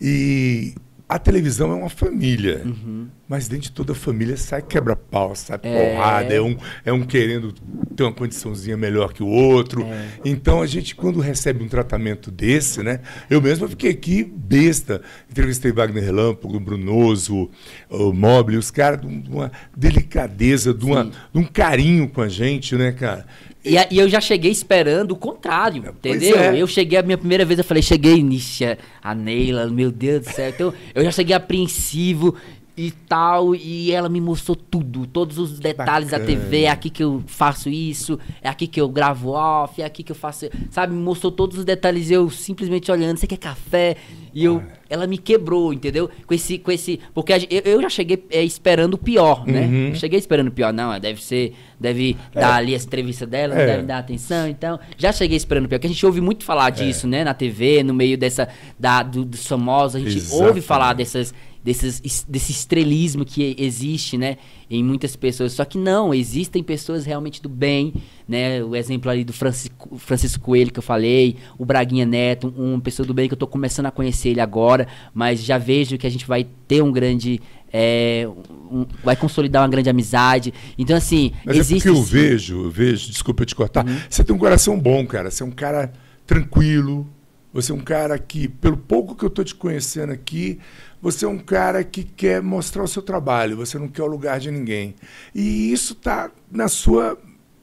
Speaker 1: E a televisão é uma família. Uhum. Mas dentro de toda a família sai quebra-pau, sai é... porrada, é um, é um querendo ter uma condiçãozinha melhor que o outro. É... Então a gente, quando recebe um tratamento desse, né? Eu mesmo fiquei aqui besta. Entrevistei Wagner Relâmpago, Brunoso, o Mobile, os caras de uma delicadeza, de, uma, de um carinho com a gente, né, cara?
Speaker 2: E, e, eu já cheguei esperando o contrário, é, entendeu? É. Eu cheguei a minha primeira vez, eu falei, cheguei, Nisha, a Neila, meu Deus do céu. Então, eu já cheguei apreensivo, e tal, e ela me mostrou tudo, todos os detalhes Bacana. da TV, é aqui que eu faço isso, é aqui que eu gravo off, é aqui que eu faço, sabe, me mostrou todos os detalhes, eu simplesmente olhando, você quer café? E eu, ela me quebrou, entendeu? Com esse, com esse, porque eu, eu, já cheguei é, esperando o pior, né? Uhum. cheguei esperando o pior, não, deve ser, deve é. dar ali essa entrevista dela, é. deve dar atenção, então, já cheguei esperando o pior, porque a gente ouve muito falar é. disso, né, na TV, no meio dessa, da, do, dos famosos, a gente Exatamente. ouve falar dessas desses, desse estrelismo que existe, né, em muitas pessoas. Só que não, existem pessoas realmente do bem, né? O exemplo ali do Francisco, Francisco Coelho que eu falei, o Braguinha Neto, um, uma pessoa do bem que eu estou começando a conhecer ele agora, mas já vejo que a gente vai ter um grande é, um, vai consolidar uma grande amizade. Então, assim.
Speaker 1: Mas existe, é porque eu vejo, eu vejo, desculpa eu te cortar, uhum. você tem um coração bom, cara. Você é um cara tranquilo. Você é um cara que, pelo pouco que eu estou te conhecendo aqui, você é um cara que quer mostrar o seu trabalho, você não quer o lugar de ninguém. E isso está na sua,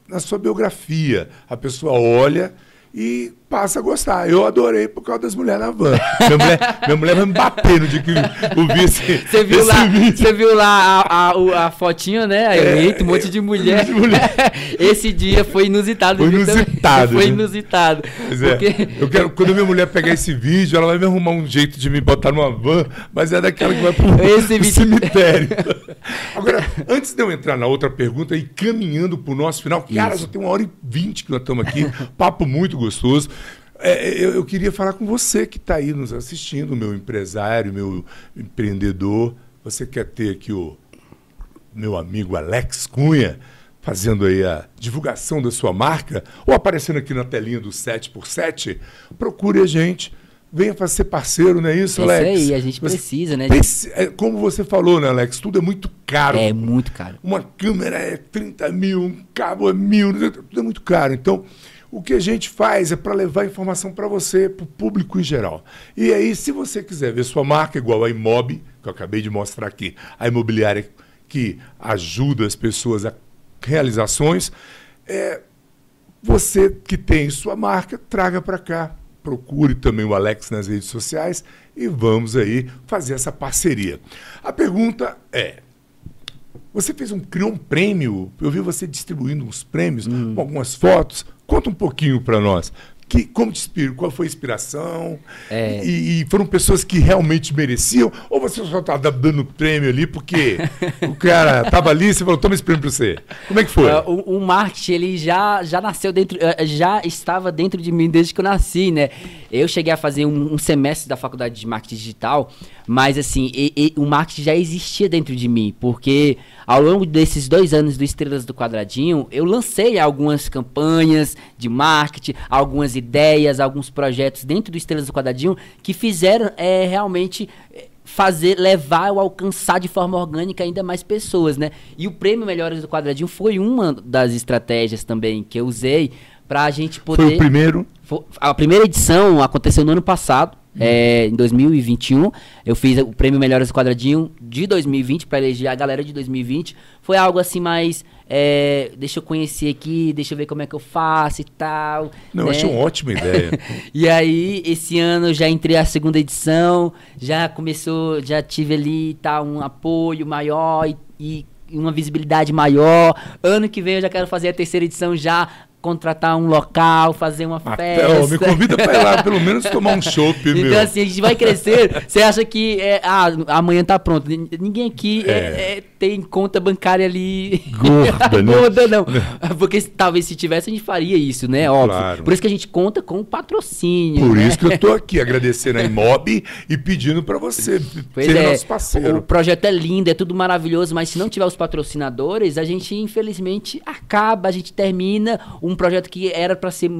Speaker 1: na sua biografia. A pessoa olha e passa a gostar. Eu adorei por causa das mulheres na van. Minha mulher, minha mulher vai me bater no dia que eu vi esse,
Speaker 2: você viu esse lá, vídeo. Você viu lá a, a, a fotinha, né? Aí, é, eita, um monte de mulher. De mulher. esse dia foi inusitado.
Speaker 1: Foi inusitado.
Speaker 2: Foi inusitado.
Speaker 1: Pois é. porque... é. Eu quero, quando minha mulher pegar esse vídeo, ela vai me arrumar um jeito de me botar numa van, mas é daquela que vai pro, esse pro cemitério. Agora, antes de eu entrar na outra pergunta e caminhando pro nosso final, cara, já tem uma hora e vinte que nós estamos aqui, papo muito gostoso. É, eu, eu, queria falar com você que está aí nos assistindo, meu empresário, meu empreendedor. Você quer ter aqui o meu amigo Alex Cunha fazendo aí a divulgação da sua marca ou aparecendo aqui na telinha do 7x7? Procure a gente venha fazer parceiro, não é isso, Alex?
Speaker 2: Isso aí, a gente você precisa, né?
Speaker 1: É, como você falou, né, Alex? Tudo é muito caro.
Speaker 2: É muito caro.
Speaker 1: Uma câmera é 30 mil, um cabo é mil, tudo é muito caro. Então, o que a gente faz é para levar informação para você, para o público em geral. E aí, se você quiser ver sua marca igual a Imob, que eu acabei de mostrar aqui, a imobiliária que ajuda as pessoas a realizações, é, você que tem sua marca, traga para cá procure também o Alex nas redes sociais e vamos aí fazer essa parceria. A pergunta é: você fez um criou um prêmio? Eu vi você distribuindo uns prêmios hum. com algumas fotos. Conta um pouquinho para nós. Que, como te inspirou? Qual foi a inspiração? É... E, e, foram pessoas que realmente mereciam? Ou você só estava dando prêmio ali porque o cara estava ali e você falou, toma esse prêmio para você? Como é que foi? Uh,
Speaker 2: o, o, marketing, ele já, já nasceu dentro, uh, já estava dentro de mim desde que eu nasci, né? Eu cheguei a fazer um, um semestre da faculdade de marketing digital, mas assim, e, e, o marketing já existia dentro de mim, porque ao longo desses dois anos do Estrelas do Quadradinho, eu lancei algumas campanhas de marketing, algumas ideias, alguns projetos dentro do Estrelas do Quadradinho que fizeram é, realmente é, fazer, levar ou alcançar de forma orgânica ainda mais pessoas, né? E o prêmio Melhores do Quadradinho foi uma das estratégias também que eu usei para a gente poder.
Speaker 1: Foi o primeiro?
Speaker 2: A primeira edição aconteceu no ano passado. É, em 2021, eu fiz o prêmio Melhores Quadradinho de 2020 para eleger a galera de 2020. Foi algo assim mais. É, deixa eu conhecer aqui, deixa eu ver como é que eu faço e tal.
Speaker 1: Não, né? achei uma ótima ideia.
Speaker 2: e aí, esse ano já entrei a segunda edição, já começou, já tive ali tá, um apoio maior e, e uma visibilidade maior. Ano que vem eu já quero fazer a terceira edição já contratar um local, fazer uma ah, festa.
Speaker 1: me convida para ir lá, pelo menos tomar um chopp,
Speaker 2: então, meu. Então, assim, a gente vai crescer. Você acha que é, ah, amanhã tá pronto. Ninguém aqui é. É, é tem conta bancária ali.
Speaker 1: Gorda, né?
Speaker 2: Gorda, não. Porque talvez se tivesse, a gente faria isso, né? Óbvio. Claro. Por isso que a gente conta com patrocínio.
Speaker 1: Por
Speaker 2: né?
Speaker 1: isso que eu tô aqui agradecendo a Imob e pedindo para você
Speaker 2: pois ser é, nosso parceiro. O projeto é lindo, é tudo maravilhoso, mas se não tiver os patrocinadores, a gente, infelizmente, acaba, a gente termina um um projeto que era para ser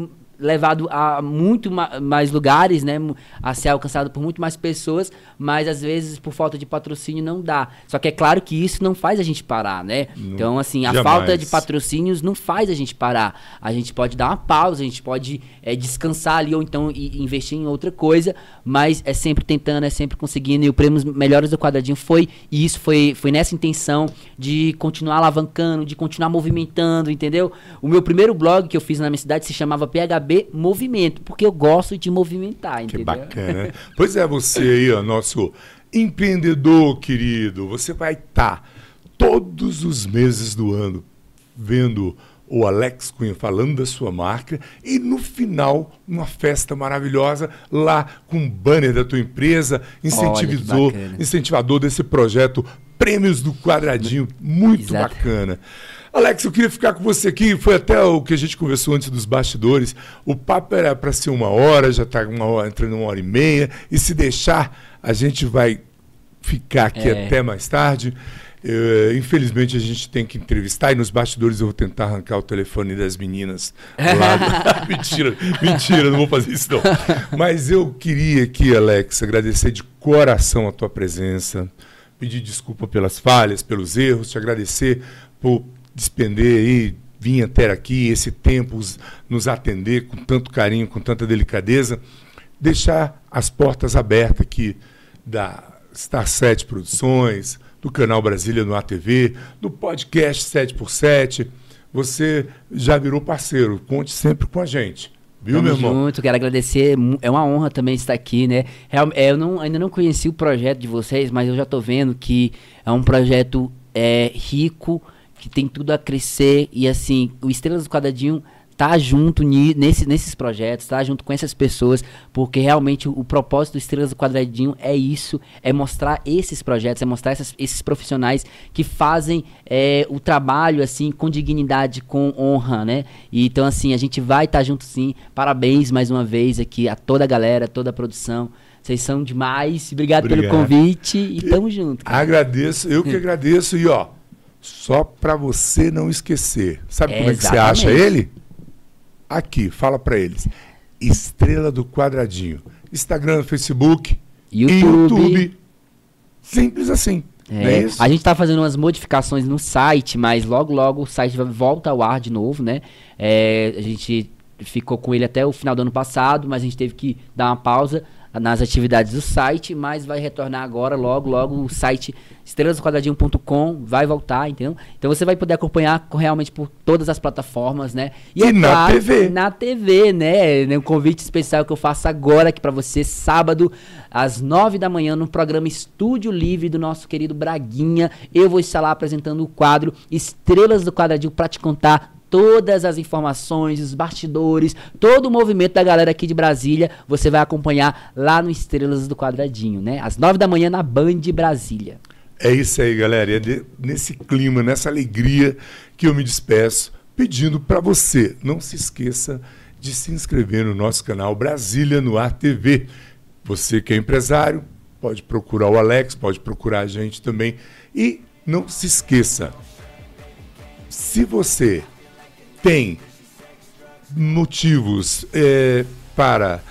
Speaker 2: levado a muito ma mais lugares, né, a ser alcançado por muito mais pessoas, mas às vezes por falta de patrocínio não dá. Só que é claro que isso não faz a gente parar, né? Não, então assim, a jamais. falta de patrocínios não faz a gente parar. A gente pode dar uma pausa, a gente pode é, descansar ali ou então investir em outra coisa, mas é sempre tentando, é sempre conseguindo. E o prêmio Melhores do Quadradinho foi isso, foi, foi nessa intenção de continuar alavancando, de continuar movimentando, entendeu? O meu primeiro blog que eu fiz na minha cidade se chamava PHB Movimento, porque eu gosto de movimentar, entendeu?
Speaker 1: Que bacana. pois é, você aí, ó, nosso empreendedor querido, você vai estar tá todos os meses do ano vendo o Alex Cunha falando da sua marca e no final uma festa maravilhosa lá com um banner da tua empresa, incentivador, incentivador desse projeto Prêmios do Quadradinho, muito Exato. bacana. Alex, eu queria ficar com você aqui. Foi até o que a gente conversou antes dos bastidores. O papo era para ser uma hora, já está entrando uma hora e meia. E se deixar, a gente vai ficar aqui é. até mais tarde. Uh, infelizmente a gente tem que entrevistar e nos bastidores eu vou tentar arrancar o telefone das meninas lá. mentira, mentira, não vou fazer isso não. Mas eu queria aqui, Alex, agradecer de coração a tua presença, pedir desculpa pelas falhas, pelos erros, te agradecer por despender aí, vir até aqui esse tempo, nos atender com tanto carinho, com tanta delicadeza, deixar as portas abertas aqui da Star 7 Produções, do canal Brasília no ATV, do podcast 7x7. Você já virou parceiro, conte sempre com a gente. Viu, Tamo meu irmão?
Speaker 2: junto, quero agradecer. É uma honra também estar aqui, né? É, eu não, ainda não conheci o projeto de vocês, mas eu já estou vendo que é um projeto é, rico, que tem tudo a crescer. E assim, o Estrelas do Quadradinho tá junto nesse, nesses projetos, tá junto com essas pessoas, porque realmente o, o, propósito do Estrelas do Quadradinho é isso, é mostrar esses projetos, é mostrar essas, esses profissionais que fazem é, o trabalho assim com dignidade, com honra, né? E, então assim, a gente vai estar tá junto sim. Parabéns mais uma vez aqui a toda a galera, toda a produção. Vocês são demais. Obrigado, Obrigado. pelo convite e tamo junto.
Speaker 1: Cara. Agradeço, eu que agradeço e ó, só para você não esquecer. Sabe é, como é que você acha ele? Aqui, fala para eles. Estrela do Quadradinho. Instagram, Facebook, YouTube. YouTube. Simples assim.
Speaker 2: É, é a gente está fazendo umas modificações no site, mas logo, logo o site volta ao ar de novo, né? É, a gente ficou com ele até o final do ano passado, mas a gente teve que dar uma pausa nas atividades do site, mas vai retornar agora, logo, logo, o site estrelasquadradinho.com vai voltar, entendeu? Então você vai poder acompanhar realmente por todas as plataformas, né?
Speaker 1: E, e é na claro, TV.
Speaker 2: Na TV, né? Um convite especial que eu faço agora aqui para você, sábado, às nove da manhã, no programa Estúdio Livre do nosso querido Braguinha. Eu vou estar lá apresentando o quadro Estrelas do Quadradinho para te contar todas as informações, os bastidores, todo o movimento da galera aqui de Brasília, você vai acompanhar lá no Estrelas do Quadradinho, né? Às nove da manhã na Band Brasília.
Speaker 1: É isso aí, galera. É de, nesse clima, nessa alegria que eu me despeço, pedindo para você, não se esqueça de se inscrever no nosso canal Brasília no Ar TV. Você que é empresário, pode procurar o Alex, pode procurar a gente também. E não se esqueça, se você tem motivos é, para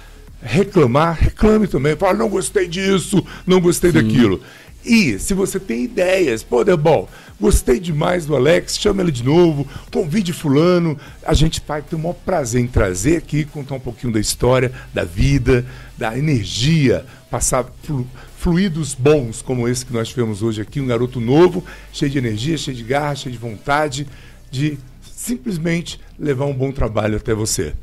Speaker 1: reclamar, reclame também. Fala, não gostei disso, não gostei Sim. daquilo. E se você tem ideias, pô, Debol, gostei demais do Alex, chama ele de novo, convide fulano. A gente vai ter o maior prazer em trazer aqui, contar um pouquinho da história, da vida, da energia, passar flu, fluidos bons como esse que nós tivemos hoje aqui, um garoto novo, cheio de energia, cheio de garra, cheio de vontade de simplesmente levar um bom trabalho até você.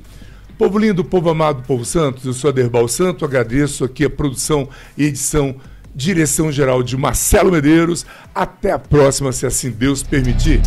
Speaker 1: Povo lindo, povo amado, povo santo, eu sou Aderbal Santo, agradeço aqui a produção e edição, direção geral de Marcelo Medeiros. Até a próxima, se assim Deus permitir.